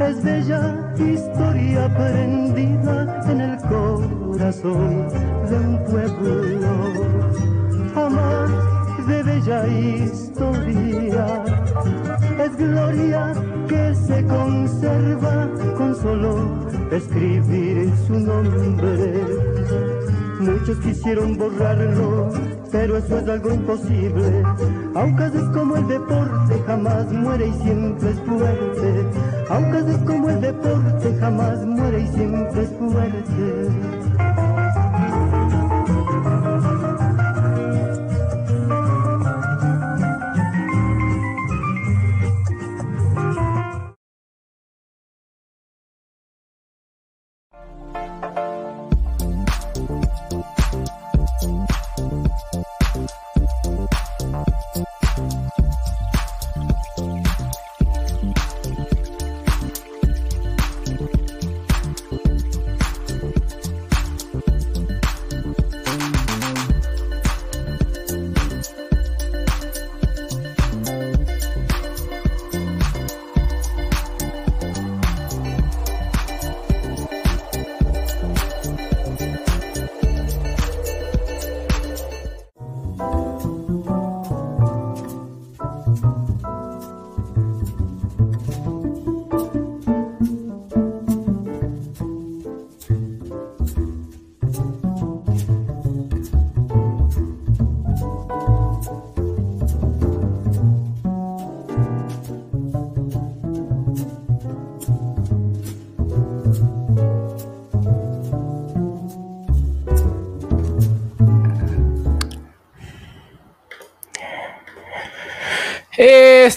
es bella historia prendida en el corazón de un pueblo. Amar de bella historia, es gloria que se conserva con solo escribir su nombre. Muchos quisieron borrarlo pero eso es algo imposible. Aunque es como el deporte, jamás muere y siempre es fuerte. Aunque es como el deporte, jamás muere y siempre es fuerte.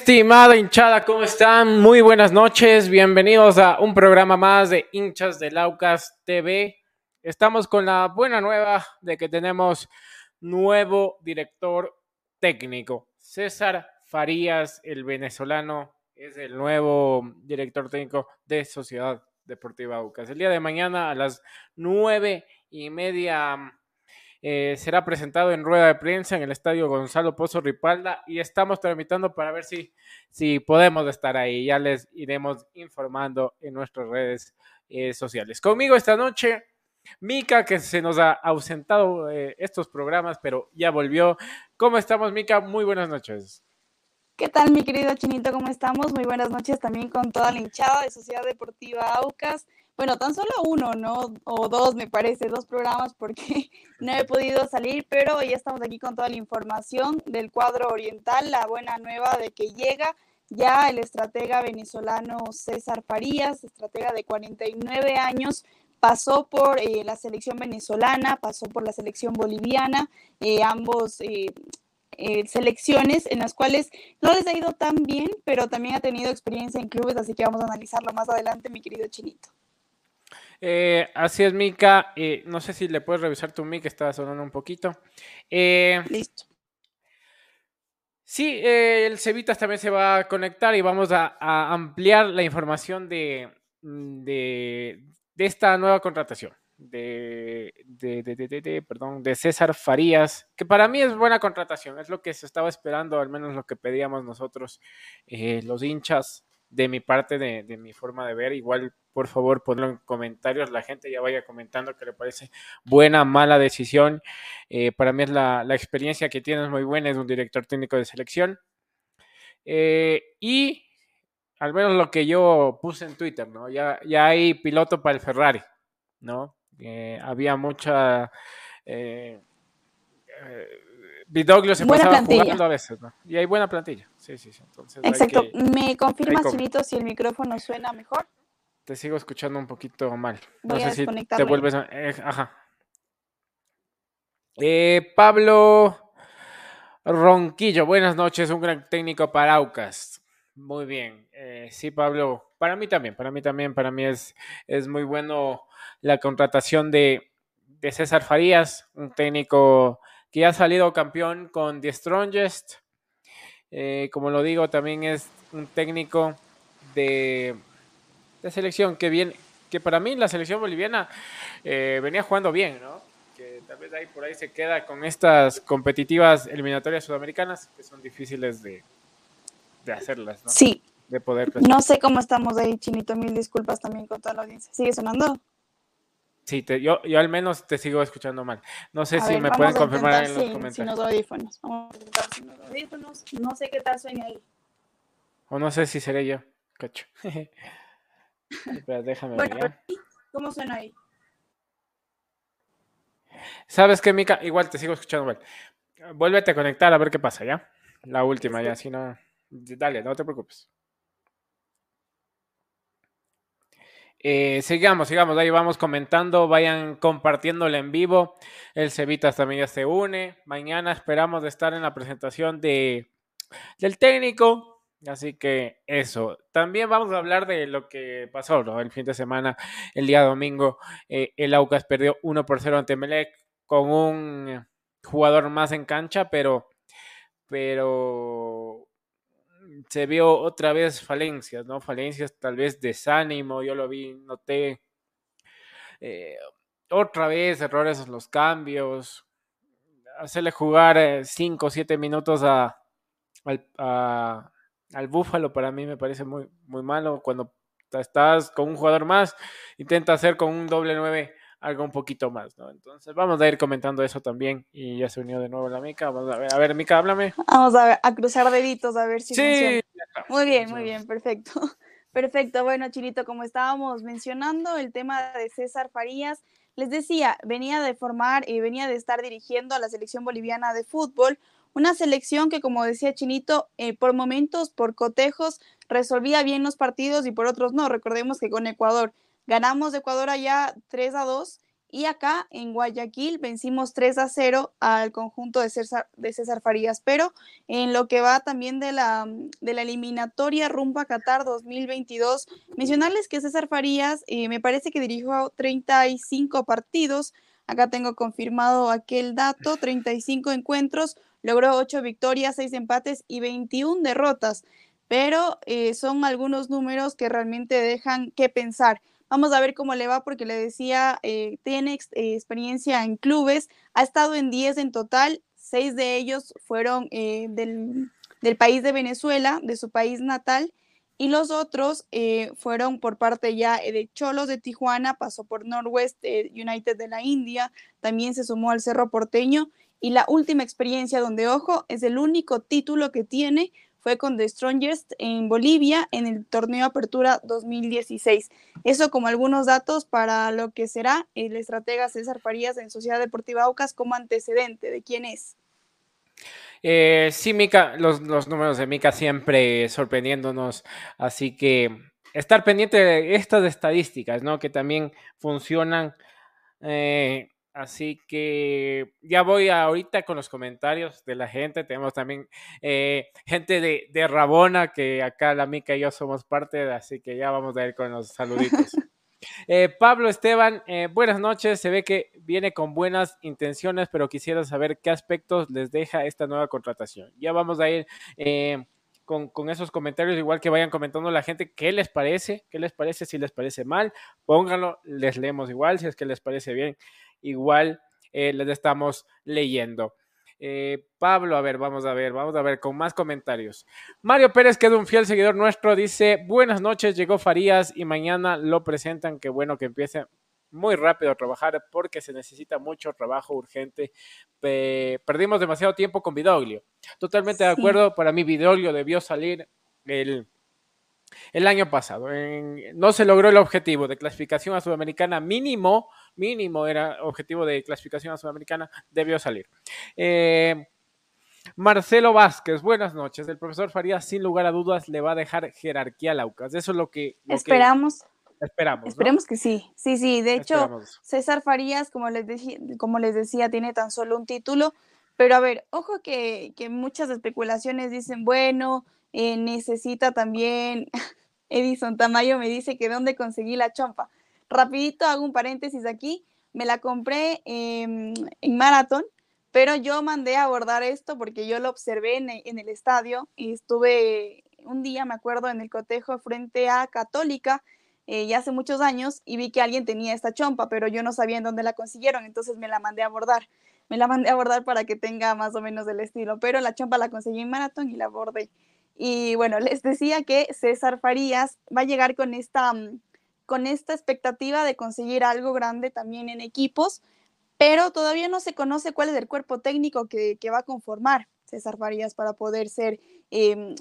Estimada hinchada, ¿cómo están? Muy buenas noches, bienvenidos a un programa más de hinchas de Laucas TV. Estamos con la buena nueva de que tenemos nuevo director técnico. César Farías, el venezolano, es el nuevo director técnico de Sociedad Deportiva Aucas. El día de mañana a las nueve y media eh, será presentado en rueda de prensa en el estadio Gonzalo Pozo Ripalda y estamos tramitando para ver si, si podemos estar ahí. Ya les iremos informando en nuestras redes eh, sociales. Conmigo esta noche, Mica, que se nos ha ausentado eh, estos programas, pero ya volvió. ¿Cómo estamos, Mica? Muy buenas noches. ¿Qué tal, mi querido Chinito? ¿Cómo estamos? Muy buenas noches también con toda la hinchada de Sociedad Deportiva Aucas bueno, tan solo uno, ¿no? O dos, me parece, dos programas porque no he podido salir, pero ya estamos aquí con toda la información del cuadro oriental, la buena nueva de que llega ya el estratega venezolano César Farías, estratega de 49 años, pasó por eh, la selección venezolana, pasó por la selección boliviana, eh, ambos eh, selecciones en las cuales no les ha ido tan bien, pero también ha tenido experiencia en clubes, así que vamos a analizarlo más adelante, mi querido Chinito. Eh, así es, Mica. Eh, no sé si le puedes revisar tu mic, estaba sonando un poquito. Eh, Listo. Sí, el Cevitas también se va a conectar y vamos a, ampliar la información de, de, esta nueva contratación. de, de, de, de, perdón, de César Farías, que para mí es buena contratación, es lo que se estaba esperando, al menos lo que pedíamos nosotros, eh, los hinchas, de mi parte, de, de, mi forma de ver. Igual, por favor, ponlo en comentarios, la gente ya vaya comentando que le parece buena, mala decisión. Eh, para mí es la, la, experiencia que tiene es muy buena, es un director técnico de selección. Eh, y al menos lo que yo puse en Twitter, ¿no? Ya, ya hay piloto para el Ferrari, ¿no? Eh, había mucha... Vidoglio se buena pasaba plantilla. jugando a veces, ¿no? Y hay buena plantilla. Sí, sí, sí. Entonces Exacto. que- ¿Me confirmas, Chinito, si el micrófono suena mejor? te sigo escuchando un poquito mal. No Voy a sé si te vuelves a... eh, ajá. Eh, Pablo Ronquillo, buenas noches, un gran técnico para Aucas. Muy bien. Eh, sí, Pablo, para mí también, para mí también, para mí es, es muy bueno la contratación de, de César Farías, un técnico que ha salido campeón con The Strongest. Eh, como lo digo, también es un técnico de, de selección que viene, que para mí la selección boliviana eh, venía jugando bien, ¿no? Que tal vez ahí por ahí se queda con estas competitivas eliminatorias sudamericanas que son difíciles de, de hacerlas, ¿no? Sí, De poder no sé cómo estamos ahí, Chinito. Mil disculpas también con toda la audiencia. ¿Sigue sonando? Sí, te- yo, yo al menos te sigo escuchando mal. No sé A si ver, me pueden confirmar en los sin- comentarios. sin los audífonos. Vamos a intentar sin los audífonos. No sé qué tal suena ahí. O no sé si seré yo, cacho. Espera, déjame ver, Bueno, ¿ya? ¿cómo suena ahí? ¿Sabes qué, Mica? Igual te sigo escuchando mal. Vuélvete a conectar a ver qué pasa, ¿ya? La última, ya, si no... Dale, no te preocupes. Eh, sigamos, sigamos, ahí vamos comentando, vayan compartiéndolo en vivo. El Cevitas también ya se une. Mañana esperamos de estar en la presentación de, del técnico. Así que eso. También vamos a hablar de lo que pasó el fin de semana, el día domingo. eh, el Aucas perdió 1 por 0 ante Melec con un jugador más en cancha, pero, pero se vio otra vez falencias, ¿no? Falencias tal vez desánimo, yo lo vi, noté eh, otra vez errores en los cambios, hacerle jugar 5 o 7 minutos a, al, al Búfalo para mí me parece muy, muy malo. Cuando estás con un jugador más, intenta hacer con un doble 9 algo un poquito más, ¿no? Entonces vamos a ir comentando eso también y ya se unió de nuevo la Mica. Vamos a ver, a ver, Mica, háblame. Vamos a, ver, a cruzar deditos a ver si funciona. Sí, Muy bien, muy Funciona. bien, perfecto. Perfecto, bueno, Chinito, como estábamos mencionando, el tema de César Farías, les decía, venía de formar y venía de estar dirigiendo a la selección boliviana de fútbol, una selección que, como decía Chinito, eh, por momentos, por cotejos, resolvía bien los partidos y por otros no. Recordemos que con Ecuador ganamos de Ecuador allá 3 a 2 y acá en Guayaquil vencimos 3 a 0 al conjunto de César, Farías, pero en lo que va también de la, de la eliminatoria rumbo a Qatar 2022. Mencionarles que César Farías eh, me parece que dirigió 35 partidos. Acá tengo confirmado aquel dato, 35 encuentros, logró 8 victorias, 6 empates y 21 derrotas. Pero eh, son algunos números que realmente dejan que pensar. Vamos a ver cómo le va porque le decía, eh, tiene eh, experiencia en clubes, ha estado en 10 en total, 6 de ellos fueron eh, del, del país de Venezuela, de su país natal, y los otros eh, fueron por parte ya de Cholos de Tijuana, pasó por Northwest United de la India, también se sumó al Cerro Porteño, y la última experiencia donde, ojo, es el único título que tiene, fue con The Strongest en Bolivia en el torneo Apertura 2016. Eso como algunos datos para lo que será el estratega César Farías en Sociedad Deportiva Aucas como antecedente de quién es. Eh, sí, Mica, los, números de Mica siempre sorprendiéndonos, así que estar pendiente de estas estadísticas, ¿no? Que también funcionan. eh, así que ya voy ahorita con los comentarios de la gente. Tenemos también eh, gente de, de Rabona, que acá la Mica y yo somos parte, así que ya vamos a ir con los saluditos. Eh, Pablo Esteban, eh, buenas noches. Se ve que viene con buenas intenciones, pero quisiera saber qué aspectos les deja esta nueva contratación. Ya vamos a ir eh, con, con, esos comentarios, igual que vayan comentando la gente qué les parece, qué les parece, si les parece mal, pónganlo, les leemos igual, si es que les parece bien, igual eh, les estamos leyendo. Eh, Pablo, a ver, vamos a ver, vamos a ver con más comentarios. Mario Pérez, que es un fiel seguidor nuestro, dice, buenas noches, llegó Farías y mañana lo presentan, qué bueno que empiece muy rápido a trabajar porque se necesita mucho trabajo urgente. perdimos demasiado tiempo con Vidoglio. Totalmente de acuerdo, para mí Vidoglio debió salir el, el año pasado. no se logró el objetivo de clasificación a Sudamericana mínimo, mínimo era objetivo de clasificación a Sudamericana, debió salir. Eh, Marcelo Vázquez, buenas noches. El profesor Farías, sin lugar a dudas, le va a dejar jerarquía a Laucas. Eso es lo que... Esperamos. esperamos. Esperemos que sí. Sí, sí. De hecho, César Farías, como les, decía, como les decía, tiene tan solo un título. Pero a ver, ojo que, que muchas especulaciones dicen, bueno, eh, necesita también, Edison Tamayo me dice que dónde conseguí la chompa. Rapidito hago un paréntesis aquí, me la compré en Marathon, pero yo mandé a abordar esto porque yo lo observé en, el estadio y estuve un día, me acuerdo, en el cotejo frente a Católica, eh, ya hace muchos años, y vi que alguien tenía esta chompa, pero yo no sabía en dónde la consiguieron, entonces me la mandé a abordar. Me la mandé a abordar para que tenga más o menos el estilo, pero la chompa la conseguí en Marathon y la abordé. Y bueno, les decía que César Farías va a llegar con esta, mm, con esta expectativa de conseguir algo grande también en equipos, pero todavía no se conoce cuál es el cuerpo técnico que, va a conformar César Farías para poder ser em,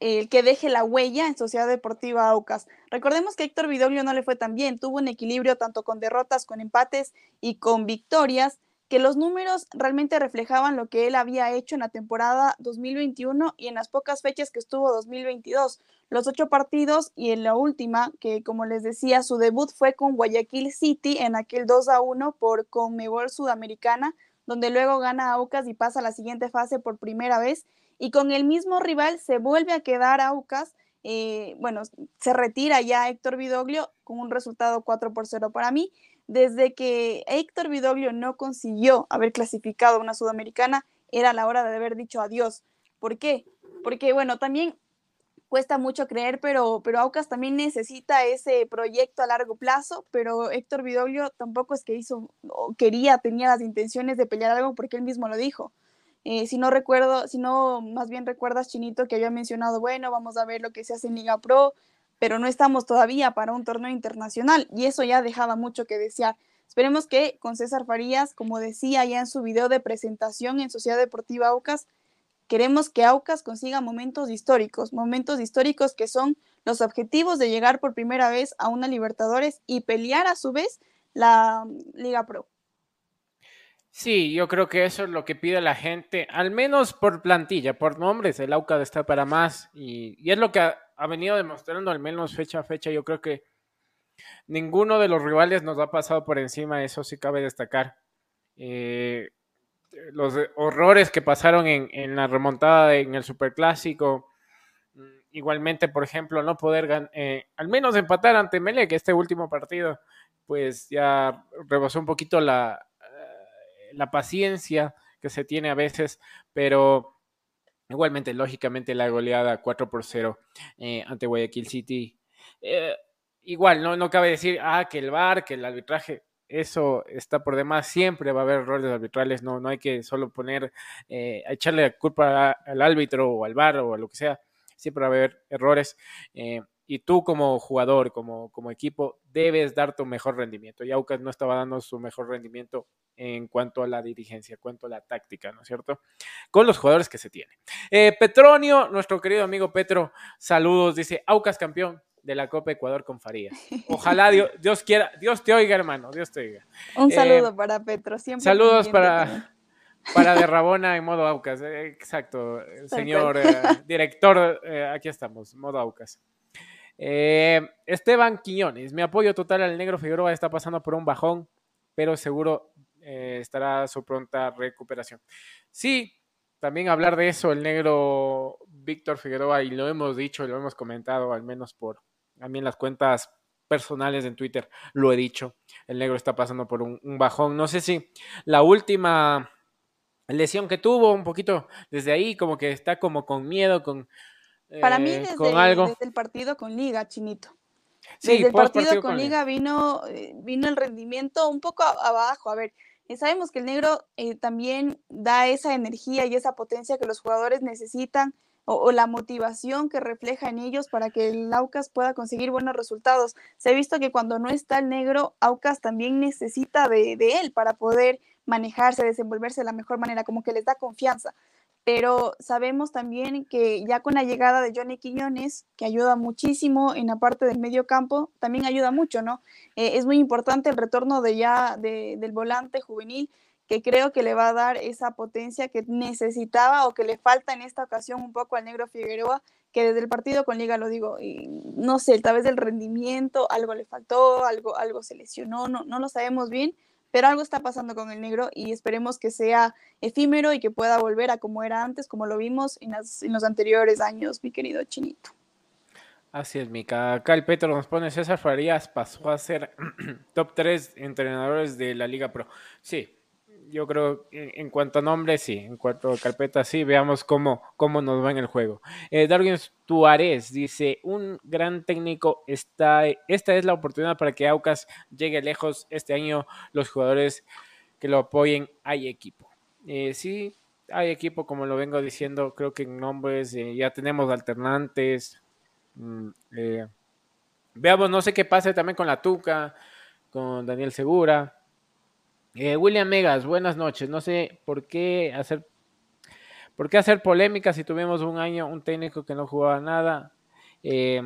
el que deje la huella en Sociedad Deportiva Aucas. Recordemos que Héctor Vidoglio no le fue tan bien, tuvo un equilibrio tanto con derrotas, con empates y con victorias, que los números realmente reflejaban lo que él había hecho en la temporada 2021 y en las pocas fechas que estuvo 2022. Los ocho partidos y en la última, que como les decía, su debut fue con Guayaquil City en aquel 2 a 1 por Conmebol Sudamericana, donde luego gana Aucas y pasa a la siguiente fase por primera vez. Y con el mismo rival se vuelve a quedar Aucas. Eh, bueno, se retira ya Héctor Vidoglio con un resultado 4 por 0 para mí desde que Héctor Vidoglio no consiguió haber clasificado a una sudamericana, era la hora de haber dicho adiós. ¿Por qué? Porque, bueno, también cuesta mucho creer, pero, pero Aucas también necesita ese proyecto a largo plazo, pero Héctor Vidoglio tampoco es que hizo, o quería, tenía las intenciones de pelear algo porque él mismo lo dijo. Eh, si no recuerdo, si no más bien recuerdas, Chinito, que había mencionado, bueno, vamos a ver lo que se hace en Liga Pro, pero no estamos todavía para un torneo internacional y eso ya dejaba mucho que desear. Esperemos que con César Farías, como decía ya en su video de presentación en Sociedad Deportiva Aucas, queremos que Aucas consiga momentos históricos, momentos históricos que son los objetivos de llegar por primera vez a una Libertadores y pelear a su vez la Liga Pro. Sí, yo creo que eso es lo que pide la gente, al menos por plantilla, por nombres, el Aucas está para más y, y es lo que ha venido demostrando al menos fecha a fecha. Yo creo que ninguno de los rivales nos ha pasado por encima, eso sí cabe destacar. Eh, los horrores que pasaron en, la remontada en el Superclásico. Mm, igualmente, por ejemplo, no poder eh, al menos empatar ante Mele, que este último partido, pues ya rebasó un poquito la, eh, la paciencia que se tiene a veces, pero Igualmente, lógicamente, la goleada 4 por 0 eh, ante Guayaquil City. Eh, igual, no, no cabe decir, ah, que el VAR, que el arbitraje, eso está por demás. Siempre va a haber errores arbitrales, no, no hay que solo poner, eh, echarle la culpa al árbitro o al VAR o a lo que sea. Siempre va a haber errores. Y tú como jugador, como, como equipo, debes dar tu mejor rendimiento. Y Aucas no estaba dando su mejor rendimiento en cuanto a la dirigencia, en cuanto a la táctica, ¿no es cierto? Con los jugadores que se tiene. Eh, Petronio, nuestro querido amigo Petro, saludos, dice, Aucas campeón de la Copa Ecuador con Farías. Ojalá Dios, Dios quiera, Dios te oiga, hermano, Dios te oiga. Un eh, saludo para Petro, siempre. Saludos para, para de Rabona en modo Aucas, eh, exacto, señor director, aquí estamos, modo Aucas. Esteban Quiñones, mi apoyo total al negro Figueroa está pasando por un bajón, pero seguro eh, estará su pronta recuperación. Sí, también hablar de eso, el negro Víctor Figueroa, y lo hemos dicho, lo hemos comentado, al menos por también las cuentas personales en Twitter, lo he dicho, el negro está pasando por un, bajón. No sé si la última lesión que tuvo, un poquito desde ahí, como que está como con miedo, con Para mí, eh, desde, con algo. desde el partido con Liga, Chinito. Sí, Desde el partido con con Liga vino, eh, vino el rendimiento un poco abajo. A ver, eh, sabemos que el negro eh, también da esa energía y esa potencia que los jugadores necesitan o, o la motivación que refleja en ellos para que el Aucas pueda conseguir buenos resultados. Se ha visto que cuando no está el negro, Aucas también necesita de, de él para poder manejarse, desenvolverse de la mejor manera, como que les da confianza pero sabemos también que ya con la llegada de Johnny Quiñones, que ayuda muchísimo en la parte del medio campo, también ayuda mucho, ¿no? Eh, es muy importante el retorno de ya de- del volante juvenil, que creo que le va a dar esa potencia que necesitaba o que le falta en esta ocasión un poco al negro Figueroa, que desde el partido con Liga lo digo, y no sé, tal vez del rendimiento, algo le faltó, algo, algo se lesionó, no, no lo sabemos bien, pero algo está pasando con el negro y esperemos que sea efímero y que pueda volver a como era antes, como lo vimos en, las- en los anteriores años, mi querido Chinito. Así es, Mica. Acá el Petro nos pone César Farías pasó a ser top 3 entrenadores de la Liga Pro. Sí, yo creo en, cuanto a nombre, sí. En cuanto a carpeta, sí. Veamos cómo, cómo nos va en el juego. Eh, Darwin Tuárez dice: Un gran técnico está. Esta es la oportunidad para que Aucas llegue lejos este año. Los jugadores que lo apoyen, hay equipo. Eh, sí, hay equipo, como lo vengo diciendo. Creo que en nombres eh, ya tenemos alternantes. Mm, eh, veamos, no sé qué pase también con la Tuca, con Daniel Segura. Eh, William Megas, buenas noches. No sé por qué hacer por qué hacer polémica si tuvimos un año un técnico que no jugaba nada eh,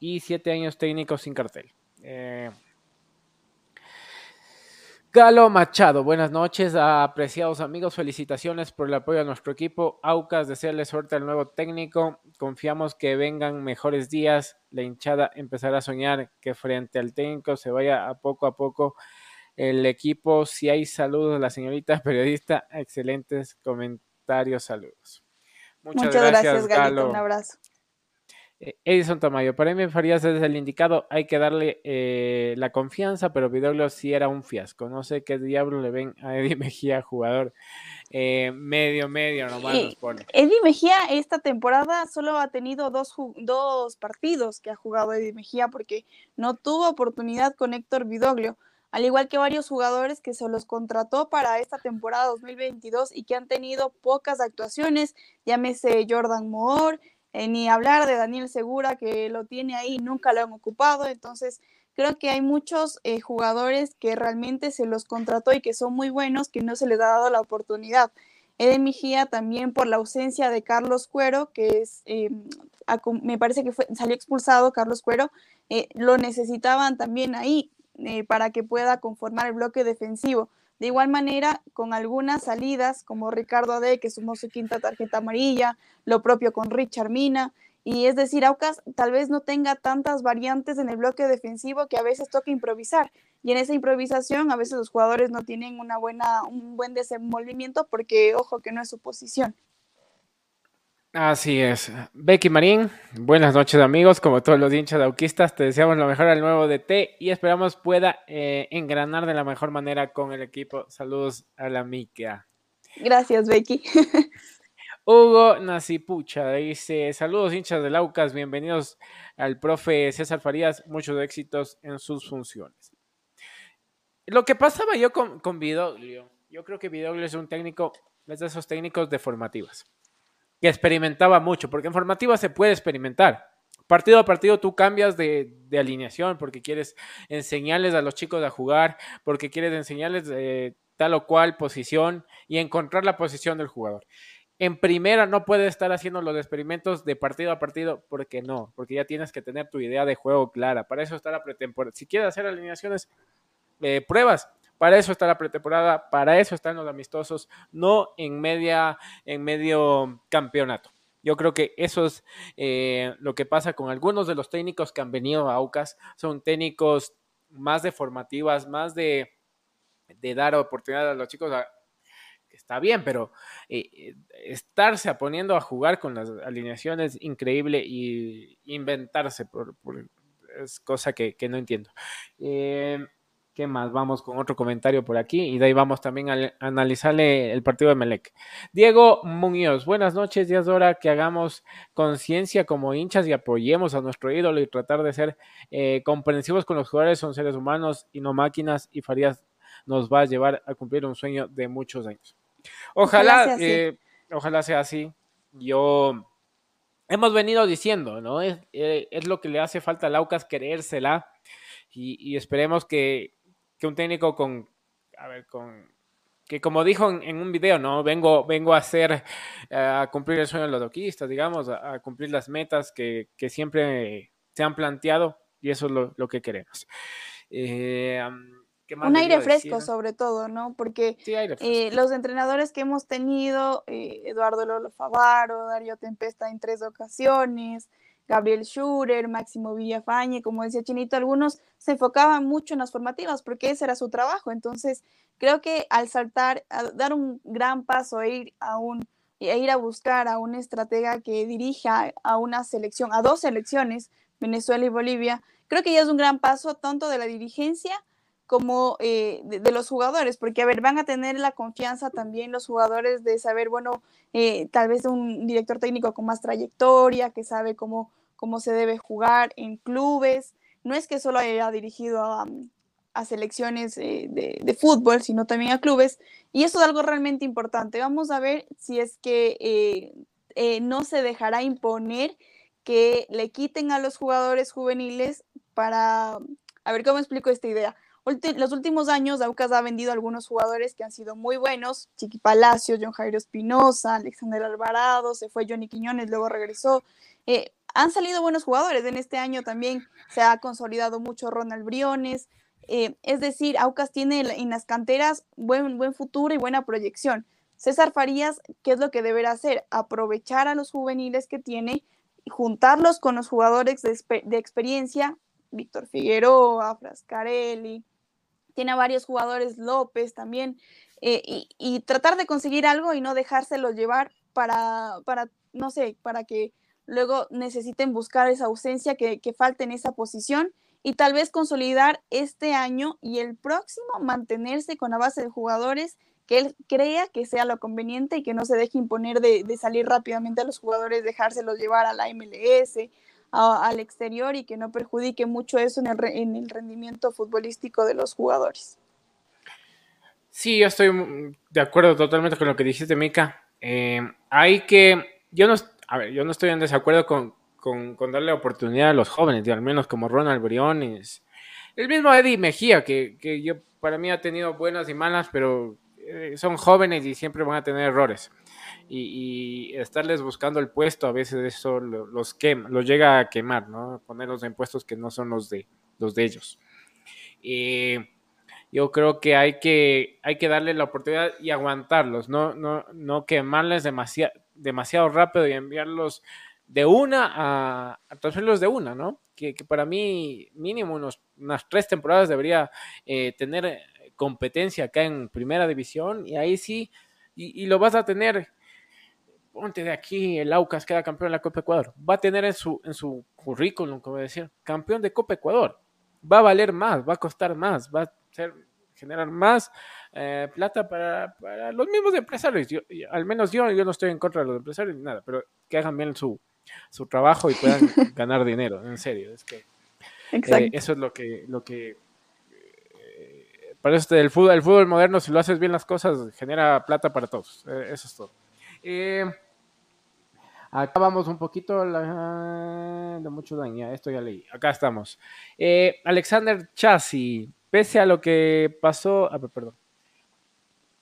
y siete años técnicos sin cartel. Eh, Galo Machado, buenas noches, apreciados amigos, felicitaciones por el apoyo a nuestro equipo. Aucas, desearle suerte al nuevo técnico. Confiamos que vengan mejores días. La hinchada empezará a soñar que frente al técnico se vaya a poco a poco el equipo. Si hay saludos, la señorita periodista, excelentes comentarios, saludos. Muchas, Muchas gracias, gracias Galito, Galo. un abrazo. Eh, Edison Tamayo, para mí Farías es el indicado, hay que darle eh, la confianza, pero Vidoglio sí era un fiasco. No sé qué diablo le ven a Eddie Mejía, jugador eh, medio, medio, nomás nos pone. Eddie Mejía esta temporada solo ha tenido dos, dos partidos que ha jugado Eddie Mejía porque no tuvo oportunidad con Héctor Vidoglio al igual que varios jugadores que se los contrató para esta temporada 2022 y que han tenido pocas actuaciones, llámese Jordan Moore, eh, ni hablar de Daniel Segura, que lo tiene ahí, nunca lo han ocupado. Entonces, creo que hay muchos eh, jugadores que realmente se los contrató y que son muy buenos, que no se les ha dado la oportunidad. Ede Mejía también por la ausencia de Carlos Cuero, que es, eh, me parece que salió expulsado Carlos Cuero, lo necesitaban también ahí eh, para que pueda conformar el bloque defensivo. De igual manera, con algunas salidas, como Ricardo Ade, que sumó su quinta tarjeta amarilla, lo propio con Richard Mina, y es decir, Aucas tal vez no tenga tantas variantes en el bloque defensivo que a veces toca improvisar. Y en esa improvisación a veces los jugadores no tienen una buena, un buen desenvolvimiento porque, ojo, que no es su posición. Así es. Becky Marín, buenas noches amigos, como todos los hinchas de Auquistas, te deseamos lo mejor al nuevo DT y esperamos pueda eh, engranar de la mejor manera con el equipo. Saludos a la Mica. Gracias, Becky. Hugo Nacipucha dice, saludos hinchas del Aucas, bienvenidos al profe César Farías, muchos éxitos en sus funciones. Lo que pasaba yo con, con Vidoglio, yo creo que Vidoglio es un técnico, es de esos técnicos de formativas que experimentaba mucho, porque en formativa se puede experimentar. Partido a partido tú cambias de, de, alineación porque quieres enseñarles a los chicos a jugar, porque quieres enseñarles eh, tal o cual posición y encontrar la posición del jugador. En primera no puedes estar haciendo los experimentos de partido a partido porque no, porque ya tienes que tener tu idea de juego clara. Para eso está la pretemporada. Si quieres hacer alineaciones, eh, pruebas, para eso está la pretemporada, para eso están los amistosos, no en media, en medio campeonato. Yo creo que eso es eh, lo que pasa con algunos de los técnicos que han venido a Aucas. Son técnicos más de formativas, más de, dar oportunidad a los chicos. Está bien, pero eh, estarse poniendo a jugar con las alineaciones increíble y inventarse por, es cosa que, que no entiendo. Eh, ¿Qué más? Vamos con otro comentario por aquí y de ahí vamos también a, analizarle el partido de Melec. Diego Muñoz, buenas noches, ya es hora que hagamos conciencia como hinchas y apoyemos a nuestro ídolo y tratar de ser eh, comprensivos con los jugadores, son seres humanos y no máquinas y Farías nos va a llevar a cumplir un sueño de muchos años. Ojalá, ojalá sea así. Eh, Yo hemos venido diciendo, ¿no? Es, eh, es, lo que le hace falta a Laucas, querérsela y esperemos que que un técnico con, a ver, con, que como dijo en, un video, ¿no? Vengo, vengo a hacer, eh, a cumplir el sueño de los doquistas, digamos, a, cumplir las metas que, que, siempre se han planteado y eso es lo, que queremos. Eh, un aire fresco sobre todo, ¿no? Porque eh, los entrenadores que hemos tenido, Eduardo Lolo Favaro, Darío Tempesta en tres ocasiones, Gabriel Schurer, Máximo Villafañe, como decía Chinito, algunos se enfocaban mucho en las formativas porque ese era su trabajo. Entonces, creo que al saltar, a dar un gran paso e ir a un e ir a buscar a un estratega que dirija a una selección, a dos selecciones, Venezuela y Bolivia, creo que ya es un gran paso tanto de la dirigencia como eh, de, los jugadores, porque a ver, van a tener la confianza también los jugadores de saber, bueno, eh, tal vez un director técnico con más trayectoria, que sabe cómo, cómo se debe jugar en clubes. No es que solo haya dirigido a, selecciones eh, de, fútbol, sino también a clubes. Y eso es algo realmente importante. Vamos a ver si es que no se dejará imponer que le quiten a los jugadores juveniles para, a ver cómo explico esta idea los últimos años, Aucas ha vendido algunos jugadores que han sido muy buenos, Chiqui Palacios, John Jairo Espinosa, Alexander Alvarado, se fue Johnny Quiñones, luego regresó. Eh, han salido buenos jugadores, en este año también se ha consolidado mucho Ronald Briones, eh, es decir, Aucas tiene en las canteras buen, futuro y buena proyección. César Farías, ¿qué es lo que deberá hacer? Aprovechar a los juveniles que tiene, juntarlos con los jugadores de, de experiencia, Víctor Figueroa, Frascarelli, tiene a varios jugadores, López también, eh, y, tratar de conseguir algo y no dejárselo llevar para, para, no sé, para que luego necesiten buscar esa ausencia que, que falte en esa posición y tal vez consolidar este año y el próximo mantenerse con la base de jugadores que él crea que sea lo conveniente y que no se deje imponer de, de salir rápidamente a los jugadores, dejárselos llevar a la MLS, al exterior y que no perjudique mucho eso en el, en el rendimiento futbolístico de los jugadores. Sí, yo estoy de acuerdo totalmente con lo que dijiste, Mica. Eh, hay que, yo no, a ver, yo no estoy en desacuerdo con, con, darle oportunidad a los jóvenes, al menos como Ronald Briones. El mismo Eddie Mejía, que, que yo para mí ha tenido buenas y malas, pero son jóvenes y siempre van a tener errores y, estarles buscando el puesto, a veces eso los quema, los llega a quemar, ¿no? Ponerlos en puestos que no son los de, los de ellos. yo creo que hay que, hay que darle la oportunidad y aguantarlos, no, no, no quemarles demasiado, demasiado rápido y enviarlos de una a, a transferirlos de una, ¿no? Que, para mí mínimo unos, unas tres temporadas debería eh, tener competencia acá en primera división y ahí sí, y, y, lo vas a tener ponte de aquí, el Aucas queda campeón de la Copa Ecuador. Va a tener en su, en su currículum, como decir, campeón de Copa Ecuador. Va a valer más, va a costar más, va a ser, generar más eh, plata para, para, los mismos empresarios. al menos yo, yo no estoy en contra de los empresarios ni nada, pero que hagan bien su, su trabajo y puedan ganar dinero, en serio. Es que eh, eso es lo que, lo que para eso el fútbol, el fútbol moderno, si lo haces bien las cosas, genera plata para todos. eso es todo. Eh, Acá vamos un poquito de mucho daño. Esto ya leí. Acá estamos. Eh, Alexander Chassi, pese a lo que pasó. Ah, perdón.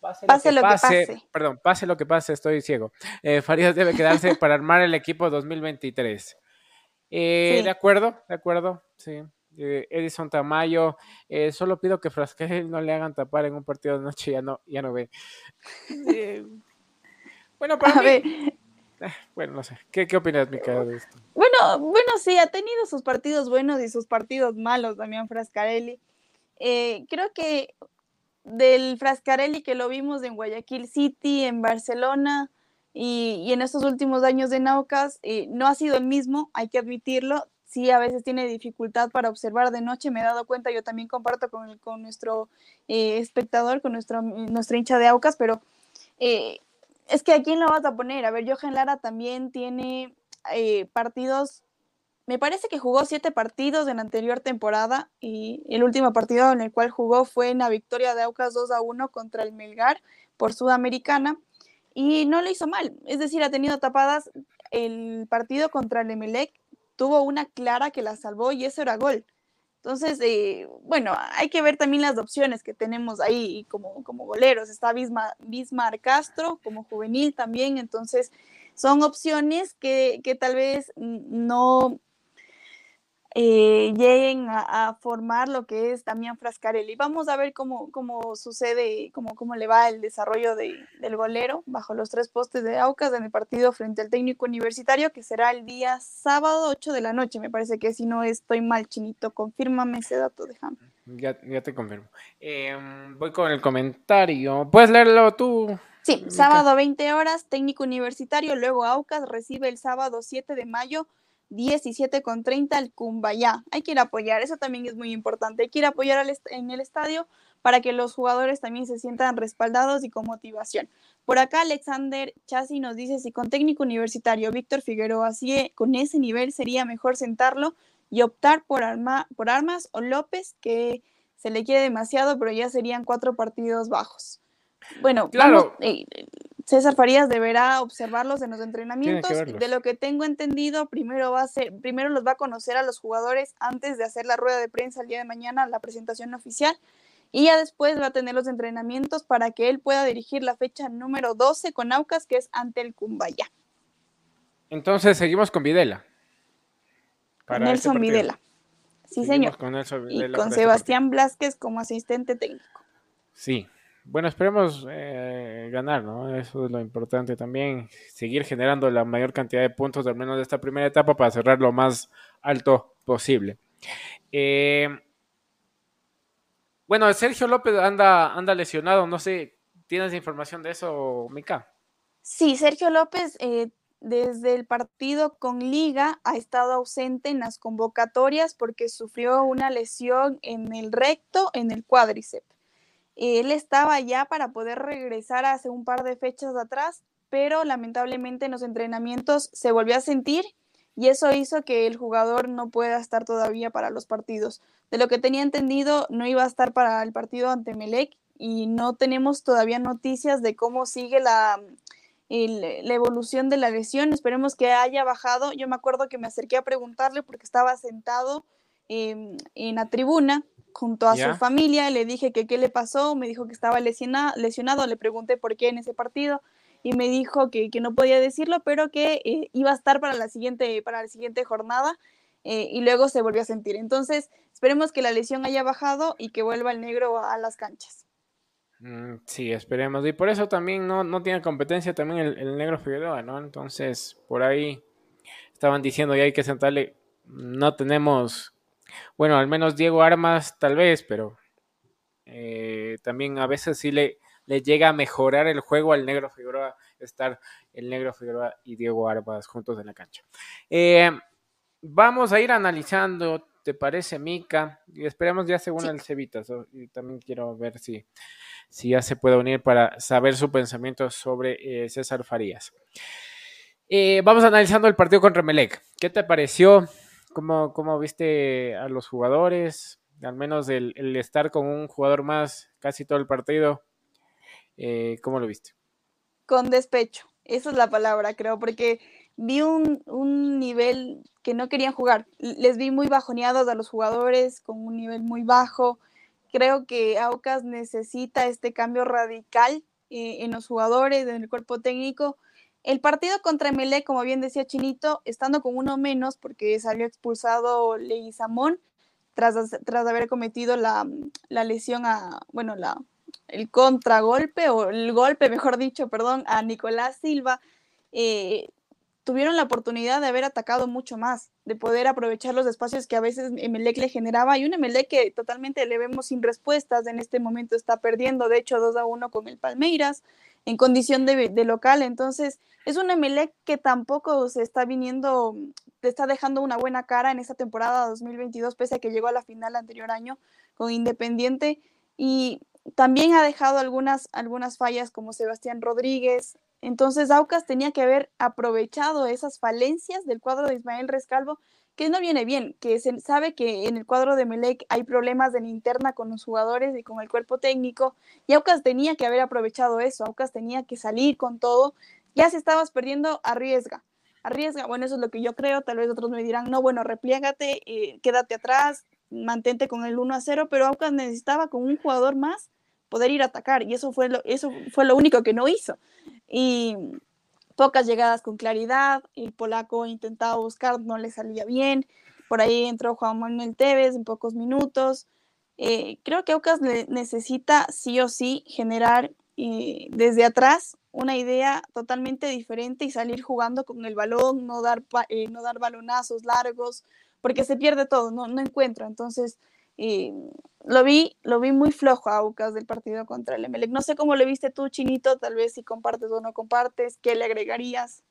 Pase, lo, que, pase, Perdón, pase lo que pase, estoy ciego. Eh, Farías debe quedarse para armar el equipo 2023. Eh, De acuerdo, de acuerdo, sí. Eh, Edison Tamayo, eh, solo pido que Frasquel no le hagan tapar en un partido de noche, ya no, ya no ve. bueno, para mí, bueno, no sé. ¿Qué, qué opinas, Mica, de esto? Bueno, bueno, sí, ha tenido sus partidos buenos y sus partidos malos también Frascarelli. Eh, creo que del Frascarelli que lo vimos en Guayaquil City, en Barcelona y, en estos últimos años de Naucas, eh, no ha sido el mismo, hay que admitirlo. Sí a veces tiene dificultad para observar de noche, me he dado cuenta, yo también comparto con, nuestro eh, espectador, con nuestro, nuestra hincha de Aucas, pero eh, es que a quién lo vas a poner. A ver, Johan Lara también tiene eh, partidos, me parece que jugó siete partidos en la anterior temporada y el último partido en el cual jugó fue en la victoria de Aucas 2 a 1 contra el Melgar por Sudamericana y no lo hizo mal, es decir, ha tenido tapadas el partido contra el Emelec tuvo una clara que la salvó y eso era gol. Entonces, eh, bueno, hay que ver también las opciones que tenemos ahí como, como goleros. Está Bismar, Castro como juvenil también, entonces son opciones que, que tal vez no, eh, lleguen a, formar lo que es Damián Frascarelli. Vamos a ver cómo, cómo sucede, cómo, cómo le va el desarrollo del golero bajo los tres postes de Aucas en el partido frente al técnico universitario, que será el día sábado 8 de la noche. Me parece que si no estoy mal, Chinito, confírmame ese dato, déjame. Ya, ya te confirmo. Em, voy con el comentario. ¿Puedes leerlo tú? Sí, sábado 20 horas, técnico universitario, luego Aucas recibe el sábado 7 de mayo 17 con 30 al Cumbayá. Hay que ir a apoyar, eso también es muy importante. Hay que ir a apoyar en el estadio para que los jugadores también se sientan respaldados y con motivación. Por acá Alexander Chasi nos dice si con técnico universitario Víctor Figueroa así con ese nivel sería mejor sentarlo y optar por, arma, por armas o López que se le quiere demasiado, pero ya serían cuatro partidos bajos. Bueno, claro. Eh, César Farías deberá observarlos en los entrenamientos. De lo que tengo entendido, primero va a ser, primero los va a conocer a los jugadores antes de hacer la rueda de prensa el día de mañana, la presentación oficial, y ya después va a tener los entrenamientos para que él pueda dirigir la fecha número 12 con Aucas, que es ante el Cumbaya. Entonces seguimos con Videla. Con este Nelson Videla. Sí, señor. y con este Sebastián Blasquez como asistente técnico. Sí, bueno, esperemos eh, ganar, ¿no? Eso es lo importante también. Seguir generando la mayor cantidad de puntos, al menos de esta primera etapa, para cerrar lo más alto posible. Eh, bueno, Sergio López anda, anda lesionado, no sé, ¿tienes información de eso, Mica? Sí, Sergio López eh, desde el partido con Liga ha estado ausente en las convocatorias porque sufrió una lesión en el recto, en el cuádriceps. Él estaba ya para poder regresar hace un par de fechas atrás, pero lamentablemente en los entrenamientos se volvió a sentir y eso hizo que el jugador no pueda estar todavía para los partidos. De lo que tenía entendido, no iba a estar para el partido ante Melec y no tenemos todavía noticias de cómo sigue la, la evolución de la lesión. Esperemos que haya bajado. Yo me acuerdo que me acerqué a preguntarle porque estaba sentado en la tribuna junto a su familia, le dije que qué le pasó, me dijo que estaba lesionado, le pregunté por qué en ese partido y me dijo que, no podía decirlo, pero que eh, iba a estar para la siguiente, para la siguiente jornada eh, y luego se volvió a sentir. Entonces, esperemos que la lesión haya bajado y que vuelva el negro a, las canchas. Mm, sí, esperemos. Y por eso también no, no tiene competencia también el, el, negro Figueroa, ¿no? Entonces, por ahí estaban diciendo ya hay que sentarle. No tenemos bueno, al menos Diego Armas tal vez, pero eh, también a veces sí le, le llega a mejorar el juego al negro Figueroa estar el negro Figueroa y Diego Armas juntos en la cancha. Eh, vamos a ir analizando, ¿te parece, Mica? Y esperemos ya según el Cevitas. Y también quiero ver si, si ya se puede unir para saber su pensamiento sobre eh, César Farías. vamos analizando el partido contra Melec. ¿Qué te pareció? ¿Cómo, cómo viste a los jugadores? Al menos el, estar con un jugador más casi todo el partido. Eh, ¿Cómo lo viste? Con despecho. Esa es la palabra, creo, porque vi un, un, nivel que no querían jugar. Les vi muy bajoneados a los jugadores, con un nivel muy bajo. Creo que Aucas necesita este cambio radical eh, en los jugadores, en el cuerpo técnico, el partido contra Emelec, como bien decía Chinito, estando con uno menos porque salió expulsado Leguizamón tras, tras haber cometido la, lesión a, bueno, la, el contragolpe o el golpe, mejor dicho, perdón, a Nicolás Silva. Eh, tuvieron la oportunidad de haber atacado mucho más, de poder aprovechar los espacios que a veces Emelec le generaba y un Emelec que totalmente le vemos sin respuestas, en este momento está perdiendo, de hecho 2 a 1 con el Palmeiras en condición de, local, entonces es un Emelec que tampoco se está viniendo, te está dejando una buena cara en esta temporada 2022, pese a que llegó a la final anterior año con Independiente. Y también ha dejado algunas, algunas fallas como Sebastián Rodríguez, entonces Aucas tenía que haber aprovechado esas falencias del cuadro de Ismael Rescalvo, que no viene bien, que se sabe que en el cuadro de Melec hay problemas de interna con los jugadores y con el cuerpo técnico, y Aucas tenía que haber aprovechado eso, Aucas tenía que salir con todo, ya si estabas perdiendo, arriesga, arriesga, bueno, eso es lo que yo creo, tal vez otros me dirán, no, bueno, repliégate, eh, quédate atrás, mantente con el 1 a 0, pero Aucas necesitaba con un jugador más poder ir a atacar, y eso fue lo, eso fue lo único que no hizo. Y pocas llegadas con claridad. El polaco intentaba buscar, no le salía bien. Por ahí entró Juan Manuel Tevez en pocos minutos. Eh, creo que Aucas necesita sí o sí generar eh, desde atrás una idea totalmente diferente y salir jugando con el balón, no dar, eh, no dar balonazos largos, porque se pierde todo, no, no encuentra. Entonces, lo vi, lo vi muy flojo a Aucas del partido contra el Emelec. No sé cómo lo viste tú, Chinito, tal vez si compartes o no compartes, ¿qué le agregarías?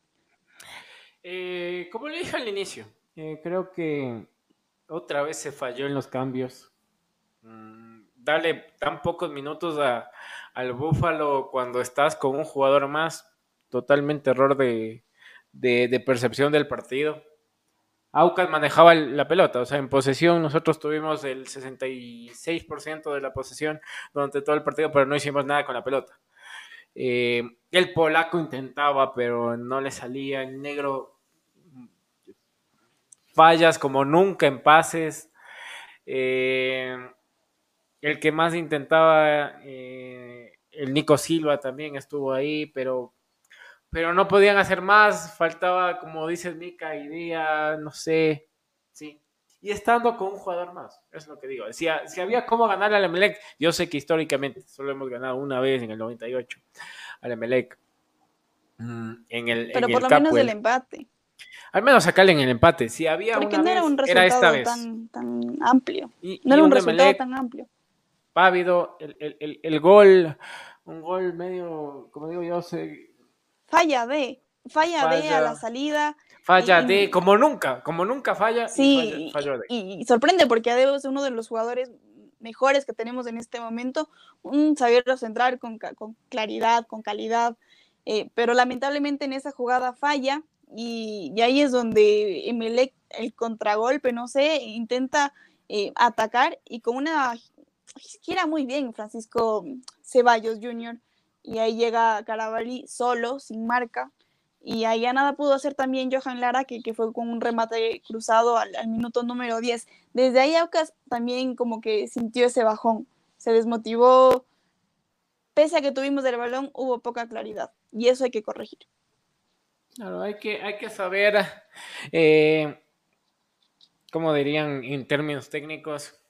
Eh, como le dije al inicio, eh, creo que otra vez se falló en los cambios. Mm, dale tan pocos minutos al Búfalo cuando estás con un jugador más, totalmente error de percepción del partido. Aucas manejaba la pelota, o sea, en posesión nosotros tuvimos el 66% de la posesión durante todo el partido, pero no hicimos nada con la pelota. Eh, el polaco intentaba, pero no le salía. El negro fallas como nunca en pases. Eh, el que más intentaba, eh, el Nico Silva también estuvo ahí, pero pero no podían hacer más, faltaba, como dices, Mica, idea, no sé, sí. Y estando con un jugador más, es lo que digo. Si, si había cómo ganar al Emelec, yo sé que históricamente solo hemos ganado una vez en el 98 al Emelec. Mm, en el, pero por lo menos el empate. Al menos sacarle en el empate. Si había Porque una no era un resultado Tan, tan amplio. no era un, resultado tan amplio. Pávido, el, el, el, gol, un gol medio, como digo yo, sé falla de, falla, de a la salida. Falla de, como nunca, como nunca falla. Sí, y, sorprende porque Adeo es uno de los jugadores mejores que tenemos en este momento, un saberlo central con, con claridad, con calidad, eh, pero lamentablemente en esa jugada falla y, ahí es donde Emelec, el contragolpe, no sé, intenta eh, atacar y con una gira muy bien Francisco Ceballos Jr y ahí llega Carabalí solo, sin marca, y ya nada pudo hacer también Johan Lara, que, fue con un remate cruzado al, minuto número 10. Desde ahí Aucas también como que sintió ese bajón, se desmotivó, pese a que tuvimos el balón, hubo poca claridad, y eso hay que corregir. Claro, hay que, hay que saber, eh, como dirían en términos técnicos,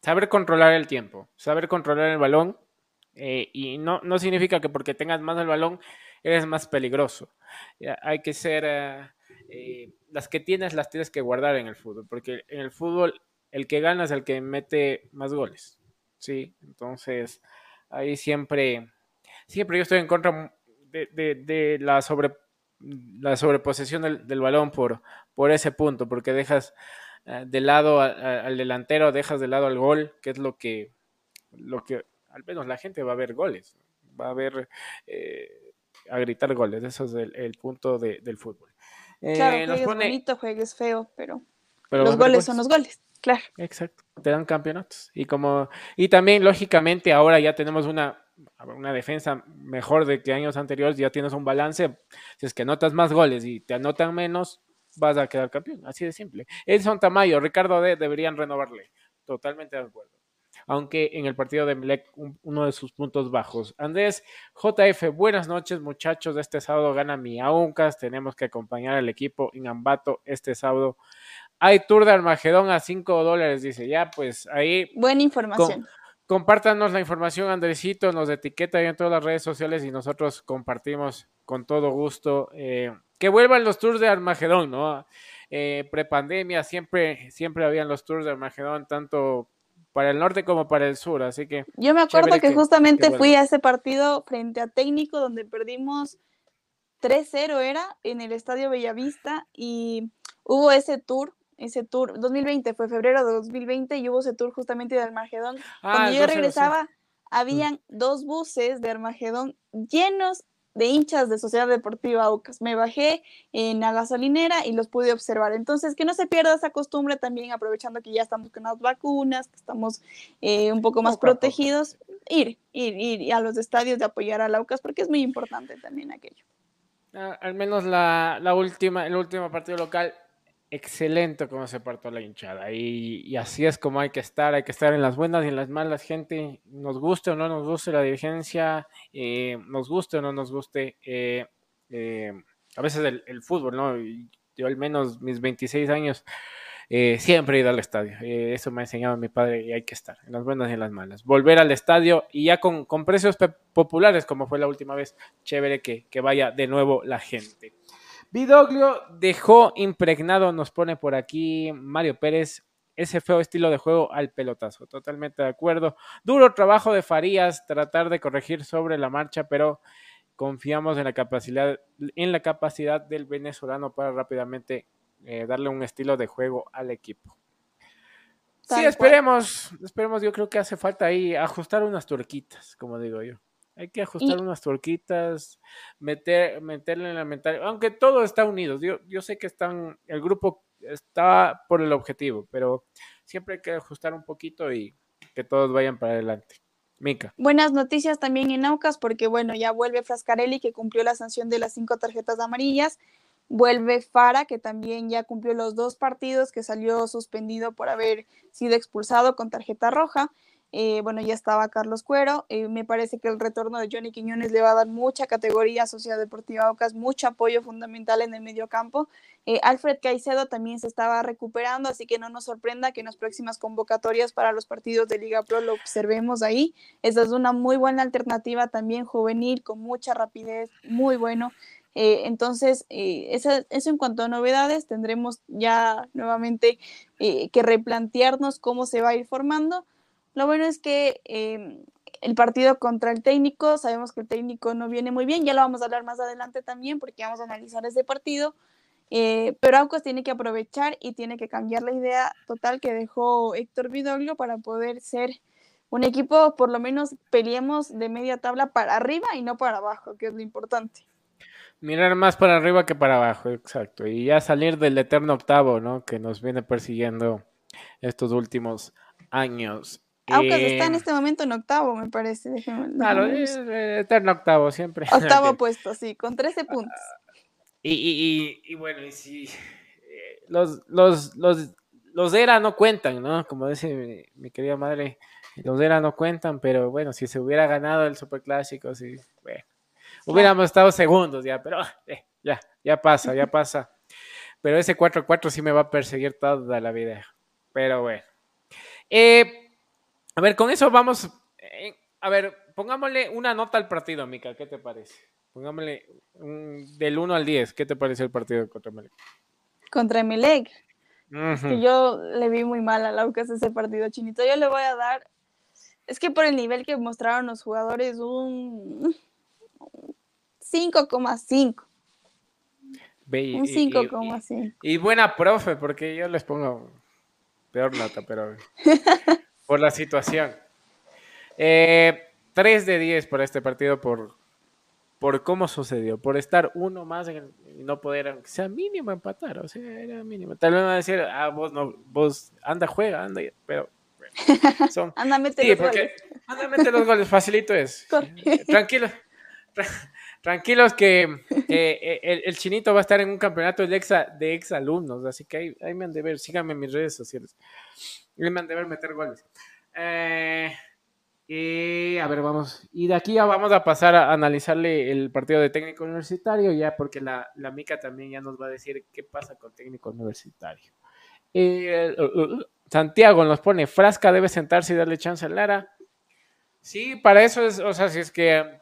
saber controlar el tiempo, saber controlar el balón eh, y no, no significa que porque tengas más el balón eres más peligroso. Hay que ser, eh, eh, las que tienes las tienes que guardar en el fútbol, porque en el fútbol el que gana es el que mete más goles. Sí, entonces ahí siempre, siempre yo estoy en contra de, de, la sobre la sobreposición del, del, balón por, por ese punto, porque dejas de lado al delantero, dejas de lado al gol, que es lo que, lo que al menos la gente va a ver goles, va a ver, eh, a gritar goles, eso es el, punto del fútbol. Eh, claro, juegues bonito, juegues feo, pero, los goles, son los goles, claro. Exacto, te dan campeonatos. Y como, y también, lógicamente, ahora ya tenemos una, una defensa mejor de que años anteriores, ya tienes un balance. Si es que anotas más goles y te anotan menos, vas a quedar campeón. Así de simple. Edson Tamayo, Ricardo D deberían renovarle. Totalmente de acuerdo aunque en el partido de Melec uno de sus puntos bajos. Andrés JF, buenas noches muchachos, este sábado gana mi Auncas, tenemos que acompañar al equipo en Ambato este sábado. Hay tour de Armagedón a 5 dólares, dice, ya pues ahí... Buena información. compártanos la información, Andresito, nos etiqueta en todas las redes sociales y nosotros compartimos con todo gusto. Eh, que vuelvan los tours de Armagedón, ¿no? Eh, prepandemia siempre, siempre habían los tours de Armagedón, tanto para el norte como para el sur, así que... Yo me acuerdo que, justamente fui a ese partido frente a Técnico donde perdimos 3-0 era en el Estadio Bellavista y hubo ese tour, ese tour, 2020 fue febrero de 2020 y hubo ese tour justamente de Armagedón. Ah, Cuando yo regresaba, mm. habían dos buses de Armagedón llenos de hinchas de Sociedad Deportiva Aucas. Me bajé en la gasolinera y los pude observar. Entonces, que no se pierda esa costumbre también, aprovechando que ya estamos con las vacunas, que estamos eh, un poco más protegidos, ir, ir, ir a los estadios de apoyar a Aucas, porque es muy importante también aquello. Ah, al menos la, la, última, el último partido local, excelente como se partió la hinchada. Y, así es como hay que estar, hay que estar en las buenas y en las malas, gente. Nos guste o no nos guste la dirigencia, eh, nos guste o no nos guste. Eh, eh, a veces el, fútbol, ¿no? Yo al menos mis 26 años eh, siempre he ido al estadio. Eso me ha enseñado mi padre y hay que estar en las buenas y en las malas. Volver al estadio y ya con, con precios populares, como fue la última vez. Chévere que vaya de nuevo la gente. Vidoglio dejó impregnado, nos pone por aquí Mario Pérez, ese feo estilo de juego al pelotazo. Totalmente de acuerdo. Duro trabajo de Farías, tratar de corregir sobre la marcha, pero confiamos en la capacidad, en la capacidad del venezolano para rápidamente eh, darle un estilo de juego al equipo. sí, esperemos, esperemos, yo creo que hace falta ahí ajustar unas turquitas, como digo yo. Hay que ajustar unas turquitas, meter, meterle en la mentalidad, aunque todo está unido. Yo, yo sé que están, el grupo está por el objetivo, pero siempre hay que ajustar un poquito y que todos vayan para adelante. Mica. Buenas noticias también en Aucas, porque bueno, ya vuelve Frascarelli, que cumplió la sanción de las cinco tarjetas amarillas. Vuelve Fara, que también ya cumplió los dos partidos, que salió suspendido por haber sido expulsado con tarjeta roja. Eh, bueno, ya estaba Carlos Cuero. Eh, me parece que el retorno de Johnny Quiñones le va a dar mucha categoría a Sociedad Deportiva Ocas, mucho apoyo fundamental en el medio campo. Eh, Alfred Caicedo también se estaba recuperando, así que no nos sorprenda que en las próximas convocatorias para los partidos de Liga Pro lo observemos ahí. Esa es una muy buena alternativa también juvenil, con mucha rapidez, muy bueno. Eh, entonces, eh, eso, en cuanto a novedades, tendremos ya nuevamente eh, que replantearnos cómo se va a ir formando. Lo bueno es que em, el partido contra el técnico, sabemos que el técnico no viene muy bien, ya lo vamos a hablar más adelante también porque vamos a analizar ese partido, pero Aucas tiene que aprovechar y tiene que cambiar la idea total que dejó Héctor Vidoglio para poder ser un equipo, por lo menos peleemos de media tabla para arriba y no para abajo, que es lo importante. Mirar más para arriba que para abajo, exacto. Y ya salir del eterno octavo, ¿no? Que nos viene persiguiendo estos últimos años. Aunque está en este momento en octavo, me parece. claro, eterno octavo, siempre. Octavo puesto, sí, con 13 puntos. Y, y, y, bueno, y si eh, los, los, los, los ERA no cuentan, ¿no? Como dice mi, mi, querida madre, los ERA no cuentan, pero bueno, si se hubiera ganado el Superclásico, sí, bueno Hubiéramos estado segundos ya, pero eh, ya, ya pasa, ya pasa. Pero ese 4-4 sí me va a perseguir toda la vida. Pero bueno. Eh, a ver, con eso vamos. Eh, a ver, pongámosle una nota al partido, Mica. ¿Qué te parece? Pongámosle del 1 al 10. ¿Qué te parece el partido contra Melec? Contra Melec. que yo le vi muy mal a Laucas ese partido, Chinito. Yo le voy a dar. Es que por el nivel que mostraron los jugadores, un 5,5. Un 5,5. Y, buena profe, porque yo les pongo peor nota, pero por la situación. Eh, 3 de 10 por este partido, por, por cómo sucedió, por estar uno más y no poder, aunque sea mínimo, empatar. O sea, era mínimo. Tal vez me va a decir, ah, vos no, vos anda, juega, anda, pero. son, anda, mete los goles. Anda, mete los goles, facilito es. Tranquilo. Tranquilos que eh, el, chinito va a estar en un campeonato de ex, de ex alumnos, así que ahí, me han de ver, síganme en mis redes sociales. Ahí me han de ver meter goles. Eh, y a ver, vamos. Y de aquí ya vamos a pasar a analizarle el partido de técnico universitario, ya porque la, la Mica también ya nos va a decir qué pasa con técnico universitario. Uh, uh, uh, Santiago nos pone, Frasca debe sentarse y darle chance a Lara. Sí, para eso es, o sea, si es que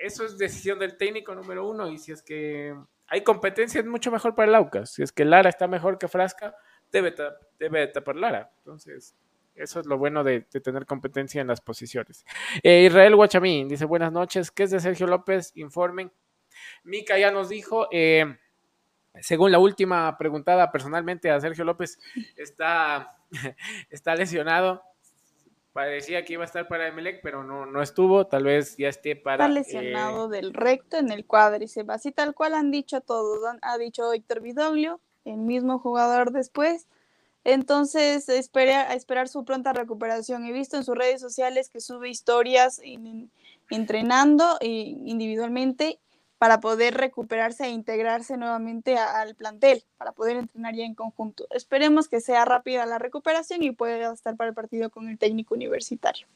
eso es decisión del técnico número uno y si es que hay competencia, es mucho mejor para el Aucas. Si es que Lara está mejor que Frasca, debe, debe tapar Lara. Entonces, eso es lo bueno de, tener competencia en las posiciones. Eh, Israel Guachamín dice: Buenas noches, ¿qué es de Sergio López? Informen. Mica ya nos dijo. Eh, según la última preguntada personalmente a Sergio López, está, está lesionado. Parecía que iba a estar para Emelec, pero no, no estuvo. Tal vez ya esté para. Está lesionado eh, del recto en el cuádriceps, así tal cual han dicho todos. Ha dicho Víctor Vidoglio, el mismo jugador después. Entonces, esperar su pronta recuperación. He visto en sus redes sociales que sube historias entrenando eh, individualmente para poder recuperarse e integrarse nuevamente al plantel, para poder entrenar ya en conjunto. Esperemos que sea rápida la recuperación y pueda estar para el partido con el técnico universitario.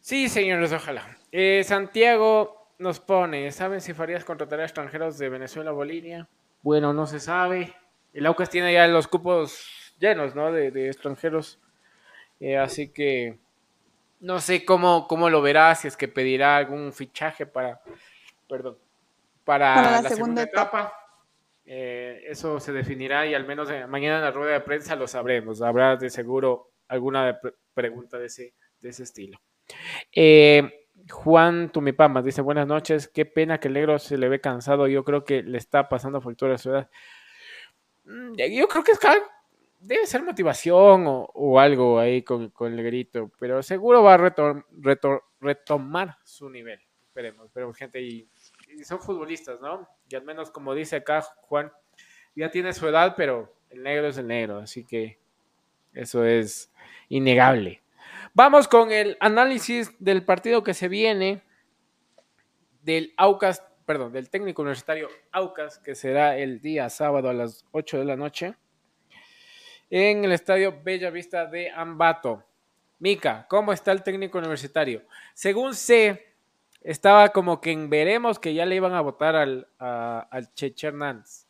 Sí, señores, ojalá. Eh, Santiago nos pone, ¿saben si Farías contratará extranjeros de Venezuela o Bolivia? Bueno, no se sabe. El Aucas tiene ya los cupos llenos, ¿no? De, extranjeros. Eh, así que no sé cómo, cómo lo verá, si es que pedirá algún fichaje para, perdón, para, la, segunda, etapa. Eh, eso se definirá y al menos mañana en la rueda de prensa lo sabremos. Habrá de seguro alguna pregunta de ese, de ese estilo. Eh, Juan Tumipama dice, buenas noches, qué pena que el negro se le ve cansado, yo creo que le está pasando factura a su edad. Mm, yo creo que es debe ser motivación o, algo ahí con, el grito, pero seguro va a retomar su nivel. Esperemos, esperemos, gente. Y, son futbolistas, ¿no? Y al menos, como dice acá Juan, ya tiene su edad, pero el negro es el negro, así que eso es innegable. Vamos con el análisis del partido que se viene del Aucas, perdón, del técnico universitario Aucas, que será el día sábado a las 8 de la noche en el estadio Bella Vista de Ambato. Mica, ¿cómo está el técnico universitario? Según sé, estaba como que en veremos que ya le iban a votar al, al Cheche Hernández.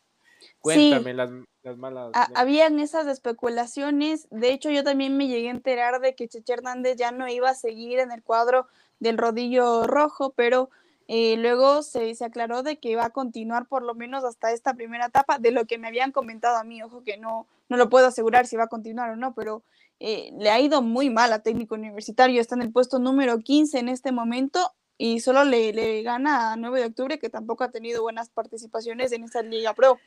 Cuéntame las, malas. habían esas especulaciones. De hecho, yo también me llegué a enterar de que Cheche Hernández ya no iba a seguir en el cuadro del rodillo rojo, pero eh, luego se, se, aclaró de que va a continuar por lo menos hasta esta primera etapa, de lo que me habían comentado a mí, ojo que no, no lo puedo asegurar si va a continuar o no, pero eh, le ha ido muy mal a técnico universitario, está en el puesto número 15 en este momento y solo le, le gana a 9 de octubre, que tampoco ha tenido buenas participaciones en esta Liga Pro.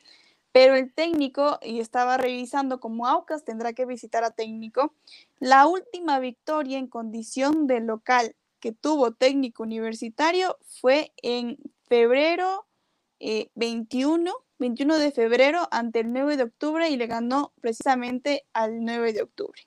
Pero el técnico, y estaba revisando como Aucas tendrá que visitar a técnico, la última victoria en condición de local que tuvo técnico universitario fue en febrero 21, eh, 21 de febrero ante el 9 de octubre y le ganó precisamente al 9 de octubre.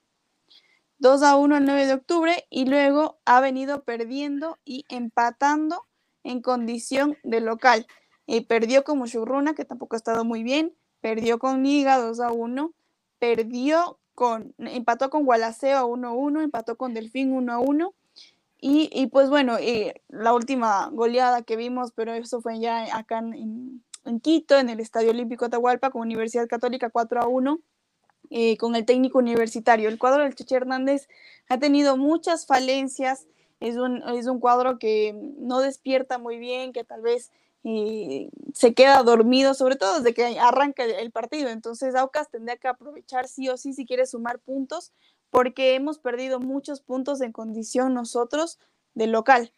2 a 1 el 9 de octubre y luego ha venido perdiendo y empatando en condición de local. y perdió con Mushurruna, que tampoco ha estado muy bien, perdió con Liga 2 a 1, perdió con, empató con Gualaceo 1 a 1, empató con Delfín 1 a 1 y, pues bueno, eh, la última goleada que vimos, pero eso fue ya acá en, Quito, en el Estadio Olímpico Atahualpa, con Universidad Católica 4 a 1, eh, con el técnico universitario. El cuadro del Cheche Hernández ha tenido muchas falencias, es un, es un cuadro que no despierta muy bien, que tal vez eh, se queda dormido, sobre todo desde que arranca el partido. Entonces, Aucas tendría que aprovechar sí o sí si quiere sumar puntos porque hemos perdido muchos puntos en condición nosotros de local.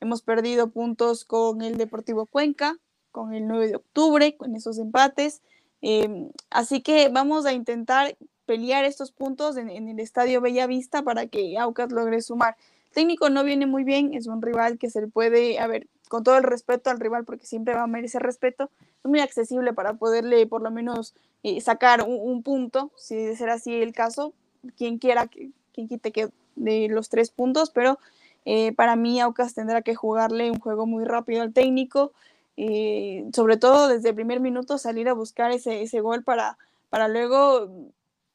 Hemos perdido puntos con el Deportivo Cuenca, con el 9 de octubre, con esos empates. Em, así que vamos a intentar pelear estos puntos en, el Estadio Bellavista para que Aucas logre sumar. Técnico no viene muy bien, es un rival que se le puede, a ver, con todo el respeto al rival, porque siempre va a merecer respeto, es muy accesible para poderle por lo menos eh, sacar un, un, punto, si de ser así el caso, quien quiera, quien quite de los tres puntos, pero eh, para mí Aucas tendrá que jugarle un juego muy rápido al técnico, eh, sobre todo desde el primer minuto salir a buscar ese, ese gol para, para luego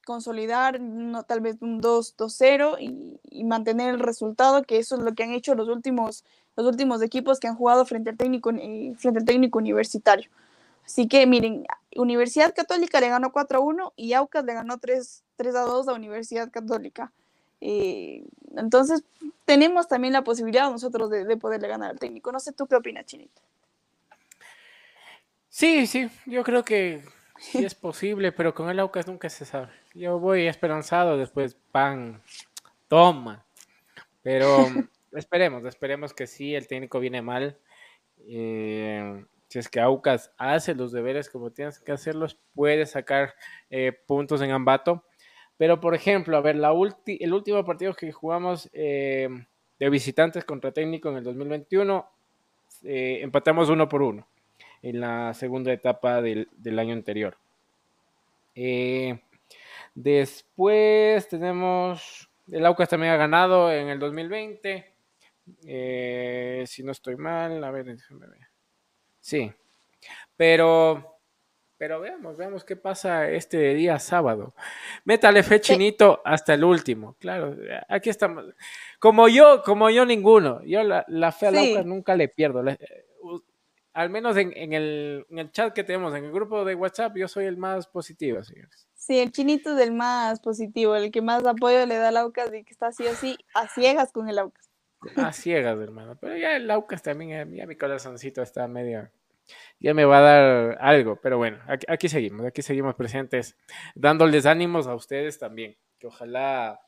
consolidar tal vez un 2-0 y, mantener el resultado, que eso es lo que han hecho los últimos, los últimos equipos que han jugado frente al técnico, eh, frente al técnico universitario. Así que miren, Universidad Católica le ganó 4-1 y Aucas le ganó 3, 3 a 2 a Universidad Católica. Eh, entonces, tenemos también la posibilidad nosotros de, poderle ganar al técnico. No sé tú qué opinas, Chinito. Sí, sí, yo creo que sí es posible, pero con el Aucas nunca se sabe. Yo voy esperanzado, después pan, toma. Pero esperemos, esperemos que sí, el técnico viene mal. Eh, si es que Aucas hace los deberes como tienes que hacerlos, puede sacar eh, puntos en Ambato. Pero, por ejemplo, a ver, la el último partido que jugamos eh, de visitantes contra técnico en el 2021, empatamos uno por uno en la segunda etapa del, año anterior. después tenemos, el Aucas también ha ganado en el 2020. si no estoy mal, a ver, déjame ver. Sí. Pero, pero veamos, veamos qué pasa este día sábado. Métale fe chinito hasta el último. Claro, aquí estamos. Como yo, como yo ninguno. Yo la, la fe a nunca le pierdo. Al menos en, el, en, el, chat que tenemos, en el grupo de WhatsApp, yo soy el más positivo, señores. Sí, el chinito es el más positivo, el que más apoyo le da al Aucas y que está así así, a ciegas con el Aucas. A ciegas, hermano. Pero ya el Aucas también, ya mi corazoncito está medio. Ya me va a dar algo, pero bueno, aquí, seguimos, aquí seguimos presentes, dándoles ánimos a ustedes también. Que ojalá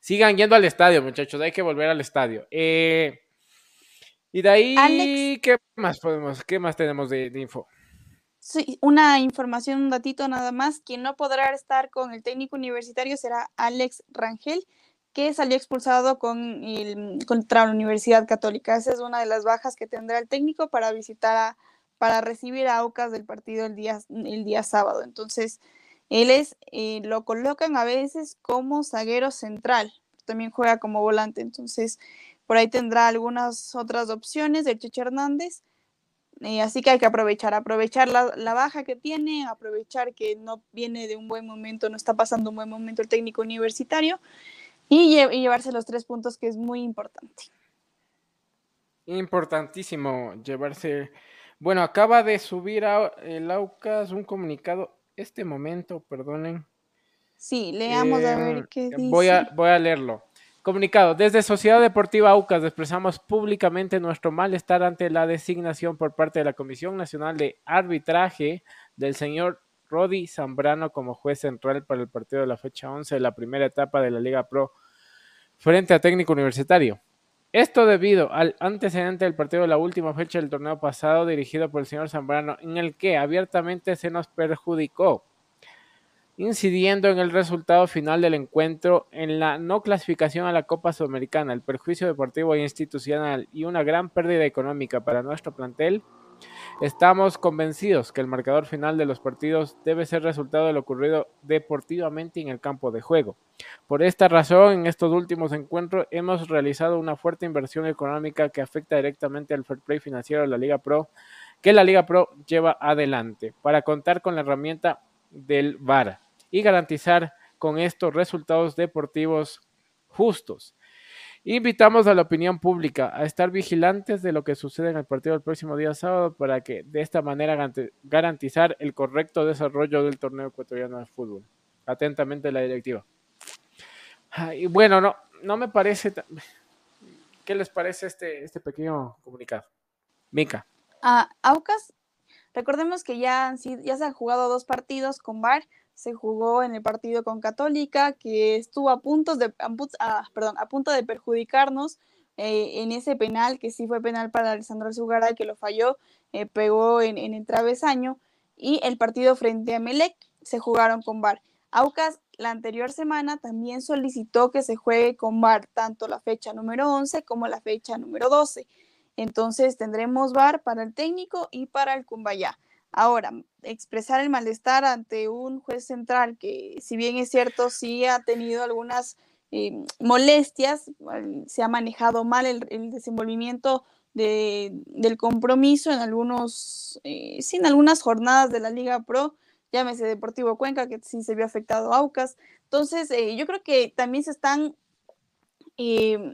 sigan yendo al estadio, muchachos. Hay que volver al estadio. Eh, y de ahí, ¿qué más podemos, qué más tenemos de, de, info? Sí, una información, un datito nada más. Quien no podrá estar con el técnico universitario será Alex Rangel que salió expulsado con el, contra la Universidad Católica. Esa es una de las bajas que tendrá el técnico para visitar a, para recibir a Aucas del partido el día, el día sábado. Entonces, él es, eh, lo colocan a veces como zaguero central, también juega como volante, entonces por ahí tendrá algunas otras opciones del Cheche Hernández. Eh, así que hay que aprovechar, aprovechar la, la, baja que tiene, aprovechar que no viene de un buen momento, no está pasando un buen momento el técnico universitario y, llevarse los tres puntos, que es muy importante. Importantísimo llevarse. Bueno, acaba de subir a el AUCAS un comunicado. Este momento, perdonen. Sí, leamos a ver eh, qué dice. Voy a, voy a leerlo. Comunicado. Desde Sociedad Deportiva AUCAS expresamos públicamente nuestro malestar ante la designación por parte de la Comisión Nacional de Arbitraje del señor Rodi Zambrano como juez central para el partido de la fecha 11 de la primera etapa de la Liga Pro frente a técnico universitario. Esto debido al antecedente del partido de la última fecha del torneo pasado dirigido por el señor Zambrano, en el que abiertamente se nos perjudicó, incidiendo en el resultado final del encuentro en la no clasificación a la Copa Sudamericana, el perjuicio deportivo e institucional y una gran pérdida económica para nuestro plantel Estamos convencidos que el marcador final de los partidos debe ser resultado de lo ocurrido deportivamente en el campo de juego. Por esta razón, en estos últimos encuentros hemos realizado una fuerte inversión económica que afecta directamente al fair play financiero de la Liga Pro, que la Liga Pro lleva adelante, para contar con la herramienta del VAR y garantizar con estos resultados deportivos justos. Invitamos a la opinión pública a estar vigilantes de lo que sucede en el partido del próximo día sábado para que de esta manera garantizar el correcto desarrollo del torneo ecuatoriano de fútbol. Atentamente la directiva. Y bueno, no, no me parece. ¿Qué les parece este, este pequeño comunicado? Mica. A Aucas, recordemos que ya, ya se han jugado dos partidos con VAR se jugó en el partido con Católica, que estuvo a, punto de, a, perdón, a punto de perjudicarnos eh, en ese penal, que sí fue penal para Alessandro Alzugaray, que lo falló, eh, pegó en, en, el travesaño, y el partido frente a Melec se jugaron con VAR. Aucas la anterior semana también solicitó que se juegue con VAR tanto la fecha número 11 como la fecha número 12. Entonces tendremos VAR para el técnico y para el Cumbayá. Ahora, expresar el malestar ante un juez central que, si bien es cierto, sí ha tenido algunas eh, molestias, se ha manejado mal el, desenvolvimiento del compromiso en algunos, eh, algunas jornadas de la Liga Pro, llámese Deportivo Cuenca, que sí se vio afectado Aucas. Entonces, eh, yo creo que también se están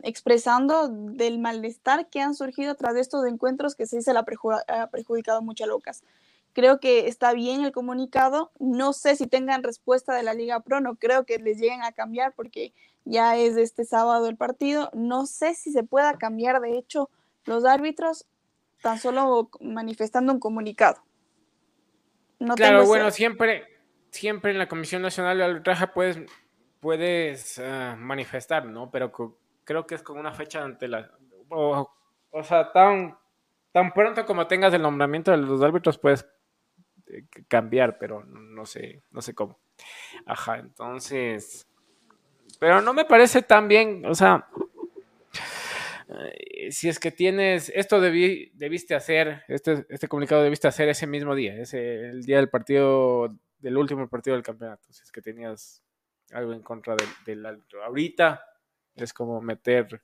expresando del malestar que han surgido tras de estos encuentros que se se ha perjudicado mucho a Aucas. Creo que está bien el comunicado. No sé si tengan respuesta de la Liga Pro, no creo que les lleguen a cambiar porque ya es este sábado el partido. No sé si se pueda cambiar, de hecho, los árbitros tan solo manifestando un comunicado. no Claro, tengo bueno, siempre, siempre en la Comisión Nacional de Arbitraje puedes, puedes ah, manifestar, ¿no? Pero creo que es con una fecha ante la... O, o sea, tan, tan pronto como tengas el nombramiento de los árbitros puedes cambiar, pero no sé, no sé cómo. Ajá, entonces... Pero no me parece tan bien, o sea... eh, Si es que tienes, esto debí- debiste hacer, este, este comunicado debiste hacer ese mismo día, ese, el día del partido, del último partido del campeonato, si es que tenías algo en contra del, árbitro. Ahorita es como meter,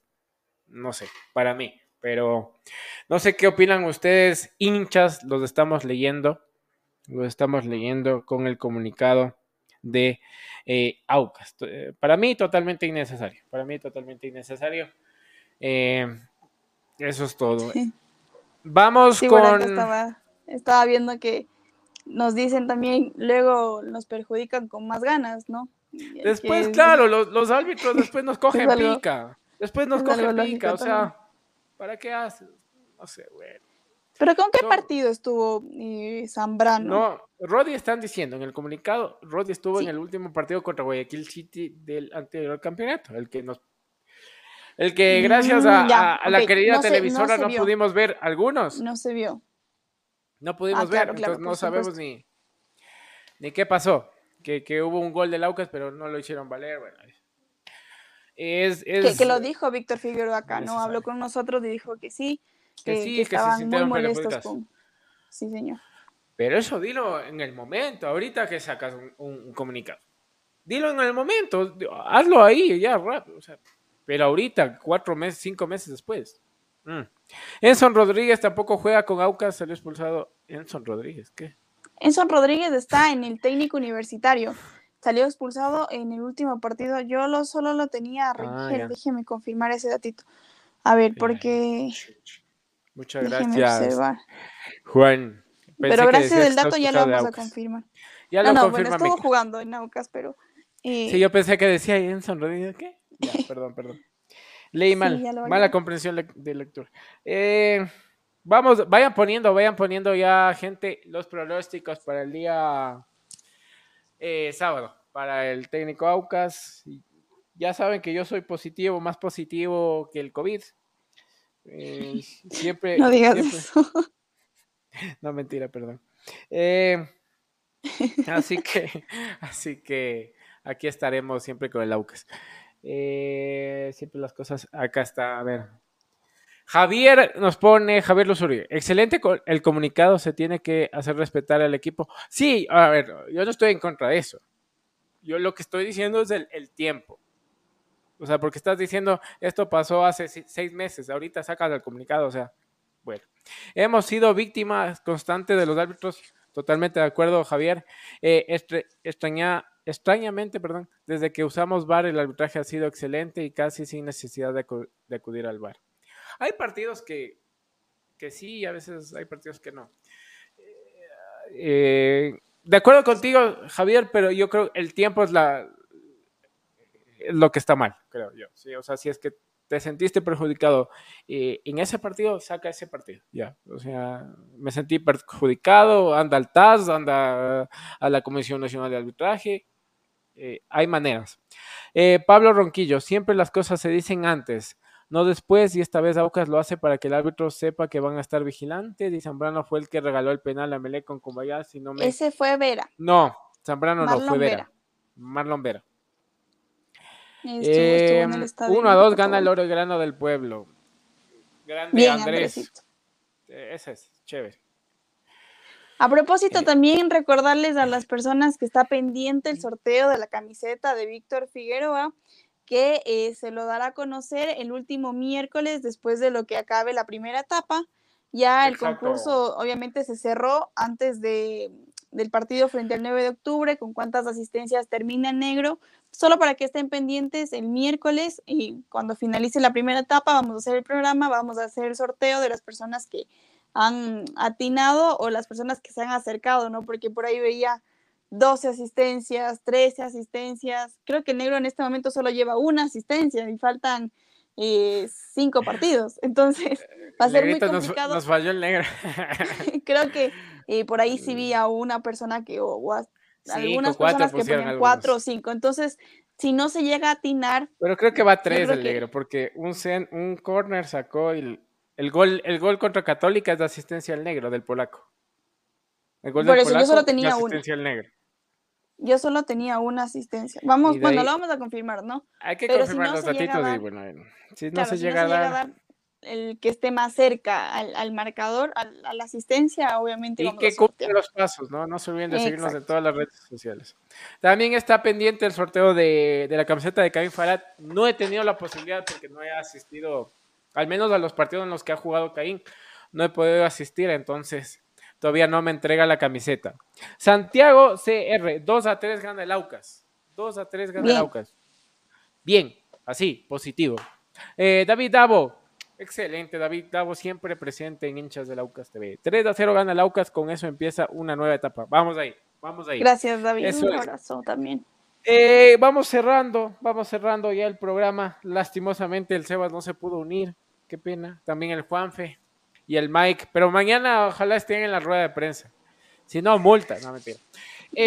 no sé, para mí, pero no sé qué opinan ustedes, hinchas, los estamos leyendo, los estamos leyendo con el comunicado de eh, Aucas. Eh, Para mí totalmente innecesario, para mí totalmente innecesario. Eh, eso es todo. Sí. Vamos Sí, bueno, con... estaba, estaba viendo que nos dicen también, luego nos perjudican con más ganas, ¿no? Después, que- claro, los, los árbitros después nos cogen algo- pica. Después nos cogen pica, lógico o sea, ¿para qué haces? No sé, güey. ¿Pero con qué No. partido estuvo eh, Zambrano? No, Roddy están diciendo en el comunicado, Roddy estuvo Sí. en el último partido contra Guayaquil City del anterior campeonato, el que nos el que gracias a, Mm, ya, a- a la ok, querida no se- no televisora se no, pudimos ver algunos, no, No se vio. pudimos Ah, ver, claro, claro, entonces no por sabemos supuesto. ni, ni qué pasó, que, que hubo un gol del Aucas, pero no lo hicieron valer, bueno. Es, Que, es- que lo dijo Víctor Figueroa acá, ¿no? Habló con nosotros y dijo que sí, Que que, sí, que que se estaban muy molestos con... Sí, señor. Pero eso dilo en el momento, ahorita que sacas un, un- un comunicado. Dilo en el momento, hazlo ahí, ya, rápido. o sea, pero ahorita, cuatro meses, cinco meses después. Mm. Enson Rodríguez tampoco juega con Aucas, salió expulsado. Enson Rodríguez, ¿qué? Enson Rodríguez está en el técnico universitario. Salió expulsado en el último partido. Yo lo, solo lo tenía a Ah. Déjeme confirmar ese datito. A ver, porque... Muchas Déjeme gracias, observar. Juan. Pensé Pero gracias que dato ya lo vamos a confirmar. Ya No, lo no, bueno, confirma estuvo jugando en Aucas, pero... eh, Sí, yo pensé que decía Enson Rodríguez, ¿qué? Ya, perdón, perdón. Leí mal, mala comprensión de lectura. Eh, vamos, vayan poniendo, vayan poniendo ya, gente, los pronósticos para el día eh, sábado, para el técnico Aucas. Ya saben que yo soy positivo, más positivo que el COVID. Eh, siempre, no digas siempre- eso. no, mentira, perdón. Eh, así que, así que aquí estaremos siempre con el Aucas. Eh, siempre las cosas. Acá está, a ver. Javier nos pone, Javier Luzuri, excelente el comunicado, se tiene que hacer respetar al equipo. Sí, a ver, yo no estoy en contra de eso. Yo lo que estoy diciendo es el, el tiempo. O sea, porque estás diciendo, esto pasó hace seis meses, ahorita sacas el comunicado, o sea, bueno. Hemos sido víctimas constantes de los árbitros, totalmente de acuerdo, Javier. Eh, extraña, extrañamente, perdón, desde que usamos VAR, el arbitraje ha sido excelente y casi sin necesidad de, acu- de acudir al VAR. Hay partidos que, que sí, y a veces hay partidos que no. Eh, de acuerdo contigo, Javier, pero yo creo que el tiempo es la es lo que está mal, creo yo. ¿sí? O sea, si es que te sentiste perjudicado eh, en ese partido, saca ese partido. Ya, o sea, me sentí perjudicado, anda al TAS, anda a la Comisión Nacional de Arbitraje. eh, hay maneras. Eh, Pablo Ronquillo, siempre las cosas se dicen antes, no después, y esta vez Aucas lo hace para que el árbitro sepa que van a estar vigilantes. Y Zambrano fue el que regaló el penal a Melé con Cumbayá, si no me. Ese fue Vera. No, Zambrano no, fue Vera. Vera. Marlon Vera. Estuvo, estuvo en el Eh, estadio. 1 a 2 gana el oro y grano del pueblo. Grande Bien, Andrés. Andresito. Eh, Ese es, chévere. A propósito, Eh, también recordarles a las personas que está pendiente el sorteo de la camiseta de Víctor Figueroa, que eh, se lo dará a conocer el último miércoles después de lo que acabe la primera etapa. Ya el Exacto. concurso obviamente se cerró antes de, del partido frente al 9 de octubre, con cuántas asistencias termina en negro, solo para que estén pendientes el miércoles y cuando finalice la primera etapa vamos a hacer el programa, vamos a hacer el sorteo de las personas que han atinado o las personas que se han acercado, ¿no? Porque por ahí veía 12 asistencias, 13 asistencias. Creo que el negro en este momento solo lleva una asistencia y faltan eh, cinco partidos. Entonces, va a ser muy complicado. Nos, falló el negro. Creo que eh, por ahí sí vi a una persona que, o, algunas personas que ponían cuatro o cinco. Entonces, si no se llega a atinar. Pero creo que va a tres el negro, porque un, un corner sacó el, el, gol, el gol contra Católica es de asistencia al negro, del polaco. El gol Por del eso polaco, yo solo tenía asistencia al negro. Yo solo tenía una asistencia. Vamos, bueno, lo vamos a confirmar, ¿no? Hay que confirmar los datitos y bueno, si no se llega a dar el que esté más cerca al, marcador, a, la asistencia, obviamente. Y que cumple los pasos, ¿no? No se olviden de seguirnos en todas las redes sociales. También está pendiente el sorteo de, la camiseta de Kevin Farad. No he tenido la posibilidad porque no he asistido, al menos a los partidos en los que ha jugado Caín, no he podido asistir, entonces todavía no me entrega la camiseta. Santiago CR, 2 a 3 gana el Aucas. 2 a 3 gana el Aucas. Bien, así, positivo. Eh, David Davo, Excelente, David Davo siempre presente en hinchas del Aucas TV. 3 a 0 gana el Aucas, con eso empieza una nueva etapa. Vamos ahí, vamos ahí. Gracias, David. Un abrazo también. Eh, vamos cerrando, vamos cerrando ya el programa. Lastimosamente el Sebas no se pudo unir. Qué pena. También el Juanfe y el Mike. Pero mañana ojalá estén en la rueda de prensa. Si no, multa. No, mentira.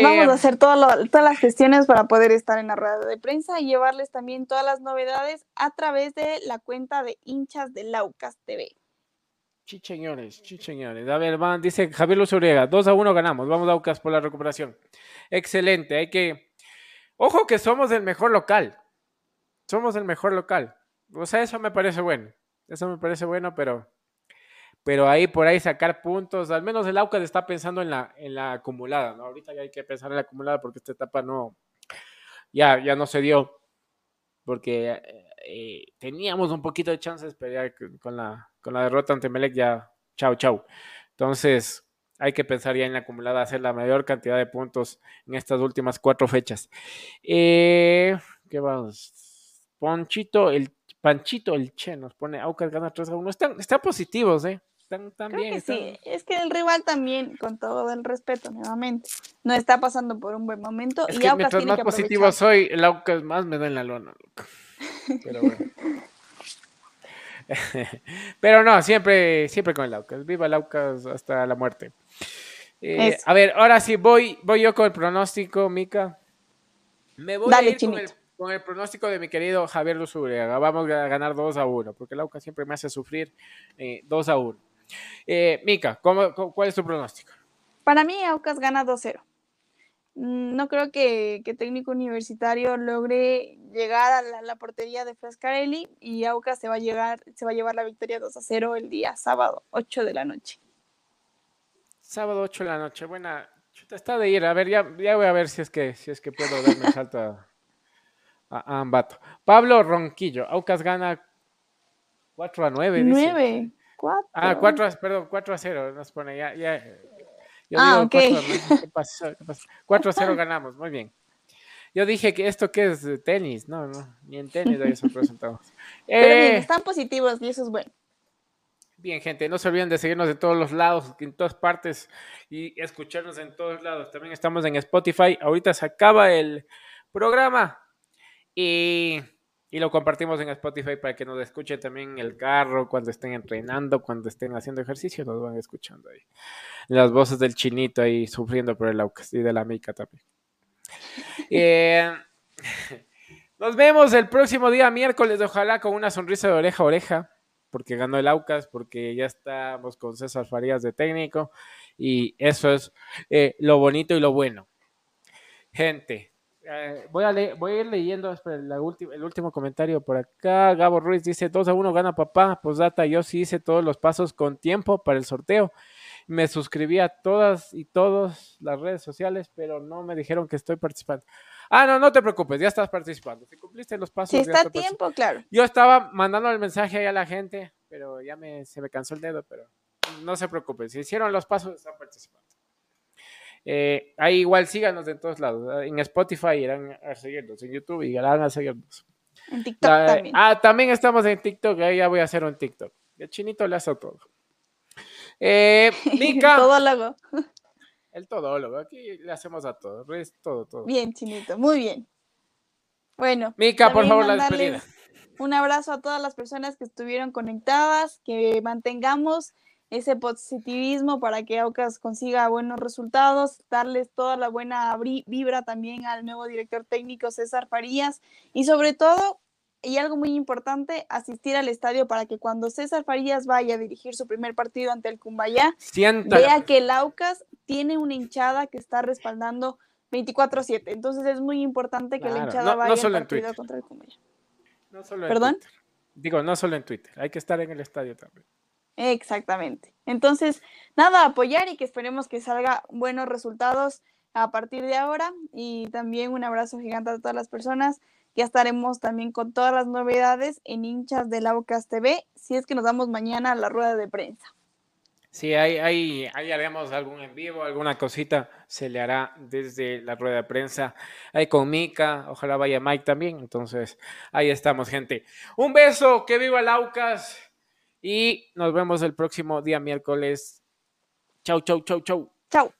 Vamos a eh, hacer todas las gestiones para poder estar en la rueda de prensa y llevarles también todas las novedades a través de la cuenta de hinchas de Laucas TV. Chicheñores, chicheñores. A ver, van, dice Javier Luz 2 a 1 ganamos. Vamos, Laucas, por la recuperación. Excelente, hay que. Ojo que somos el mejor local. Somos el mejor local. O sea, eso me parece bueno. Eso me parece bueno, pero pero ahí por ahí sacar puntos, al menos el Aucas está pensando en la, en la acumulada, ¿no? Ahorita ya hay que pensar en la acumulada porque esta etapa no, ya, ya no se dio, porque eh, teníamos un poquito de chances, pero ya con la, con la derrota ante Melec ya, chau, chau. Entonces, hay que pensar ya en la acumulada, hacer la mayor cantidad de puntos en estas últimas cuatro fechas. Eh, ¿Qué vamos? Ponchito, el Panchito, el Che, nos pone Aucas gana 3 a 1. Están, están positivos, ¿eh? También. sí, es que el rival también, con todo el respeto, nuevamente, no está pasando por un buen momento. y que mientras más positivo soy, el Aucas más me da en la lona. Pero bueno. Pero no, siempre, siempre con el Aucas. Viva el Aucas hasta la muerte. Eh, a ver, ahora sí, voy, voy yo con el pronóstico, Mica. Me voy a ir con el, con el, pronóstico de mi querido Javier Luzuriaga. Vamos a ganar 2 a 1, porque el Aucas siempre me hace sufrir eh, 2 a 1. Eh, Mica, ¿cuál es tu pronóstico? Para mí, Aucas gana 2-0. Mm, no creo que, técnico universitario logre llegar a la, portería de Frescarelli y Aucas se va a llegar, se va a llevar la victoria 2 a 0 el día sábado, 8 de la noche. Sábado 8 de la noche, buena. Chuta, está de ir. A ver, ya, ya voy a ver si es que, si es que puedo darme salto a, a, Ambato. Pablo Ronquillo, Aucas gana 4 a 9. 9. Ah, 4 a, perdón, 4 a 0 nos pone, ya, ya. Yo ah, ok. 4, a 0 ganamos, muy bien. Yo dije que esto que es tenis, no, no, ni en tenis hay esos resultados. Pero bien, eh, están positivos y eso es bueno. Bien, gente, no se olviden de seguirnos en todos los lados, en todas partes y escucharnos en todos lados. También estamos en Spotify. Ahorita se acaba el programa y y lo compartimos en Spotify para que nos escuchen también en el carro, cuando estén entrenando, cuando estén haciendo ejercicio, nos van escuchando ahí. Las voces del chinito ahí sufriendo por el Aucas y de la mica también. Eh, nos vemos el próximo día miércoles, ojalá con una sonrisa de oreja a oreja, porque ganó el Aucas, porque ya estamos con César Farías de técnico y eso es eh, lo bonito y lo bueno. Gente, eh, voy, a voy a ir leyendo el último comentario por acá. Gabo Ruiz dice: 2 a 1 gana papá. Posdata, yo sí hice todos los pasos con tiempo para el sorteo. Me suscribí a todas y todas las redes sociales, pero no me dijeron que estoy participando. Ah, no, no te preocupes, ya estás participando. Si cumpliste los pasos. Si está a tiempo, claro. Yo estaba mandando el mensaje ahí a la gente, pero ya me, se me cansó el dedo, pero no se preocupen. Si hicieron los pasos, están participando. Eh, ahí igual síganos de todos lados. En Spotify irán a seguirnos, en YouTube irán a seguirnos. En TikTok también. Ah, también estamos en TikTok, ahí ya voy a hacer un TikTok. El chinito le hace todo. Eh, Mica. el todólogo. El todólogo, aquí le hacemos a todo, todo, todo. Bien, chinito, muy bien. Bueno. Mica, por favor, la despedida. Un abrazo a todas las personas que estuvieron conectadas, que mantengamos ese positivismo para que Aucas consiga buenos resultados, darles toda la buena vibra también al nuevo director técnico César Farías y sobre todo, y algo muy importante, asistir al estadio para que cuando César Farías vaya a dirigir su primer partido ante el Cumbayá, vea que el Aucas tiene una hinchada que está respaldando 24-7. Entonces es muy importante que la hinchada vaya al partido contra el Cumbayá. No solo ¿Perdón? Digo, no solo en Twitter, hay que estar en el estadio también. Exactamente. Entonces, nada, apoyar y que esperemos que salga buenos resultados a partir de ahora. Y también un abrazo gigante a todas las personas. Ya estaremos también con todas las novedades en hinchas de la Aucas TV, si es que nos damos mañana a la rueda de prensa. Sí, ahí, ahí, ahí, haremos algún en vivo, alguna cosita se le hará desde la rueda de prensa. Ahí con Mika, ojalá vaya Mike también. Entonces, ahí estamos, gente. Un beso, que viva el Aucas. Y nos vemos el próximo día miércoles. Chau, chau, chau, chau. Chau.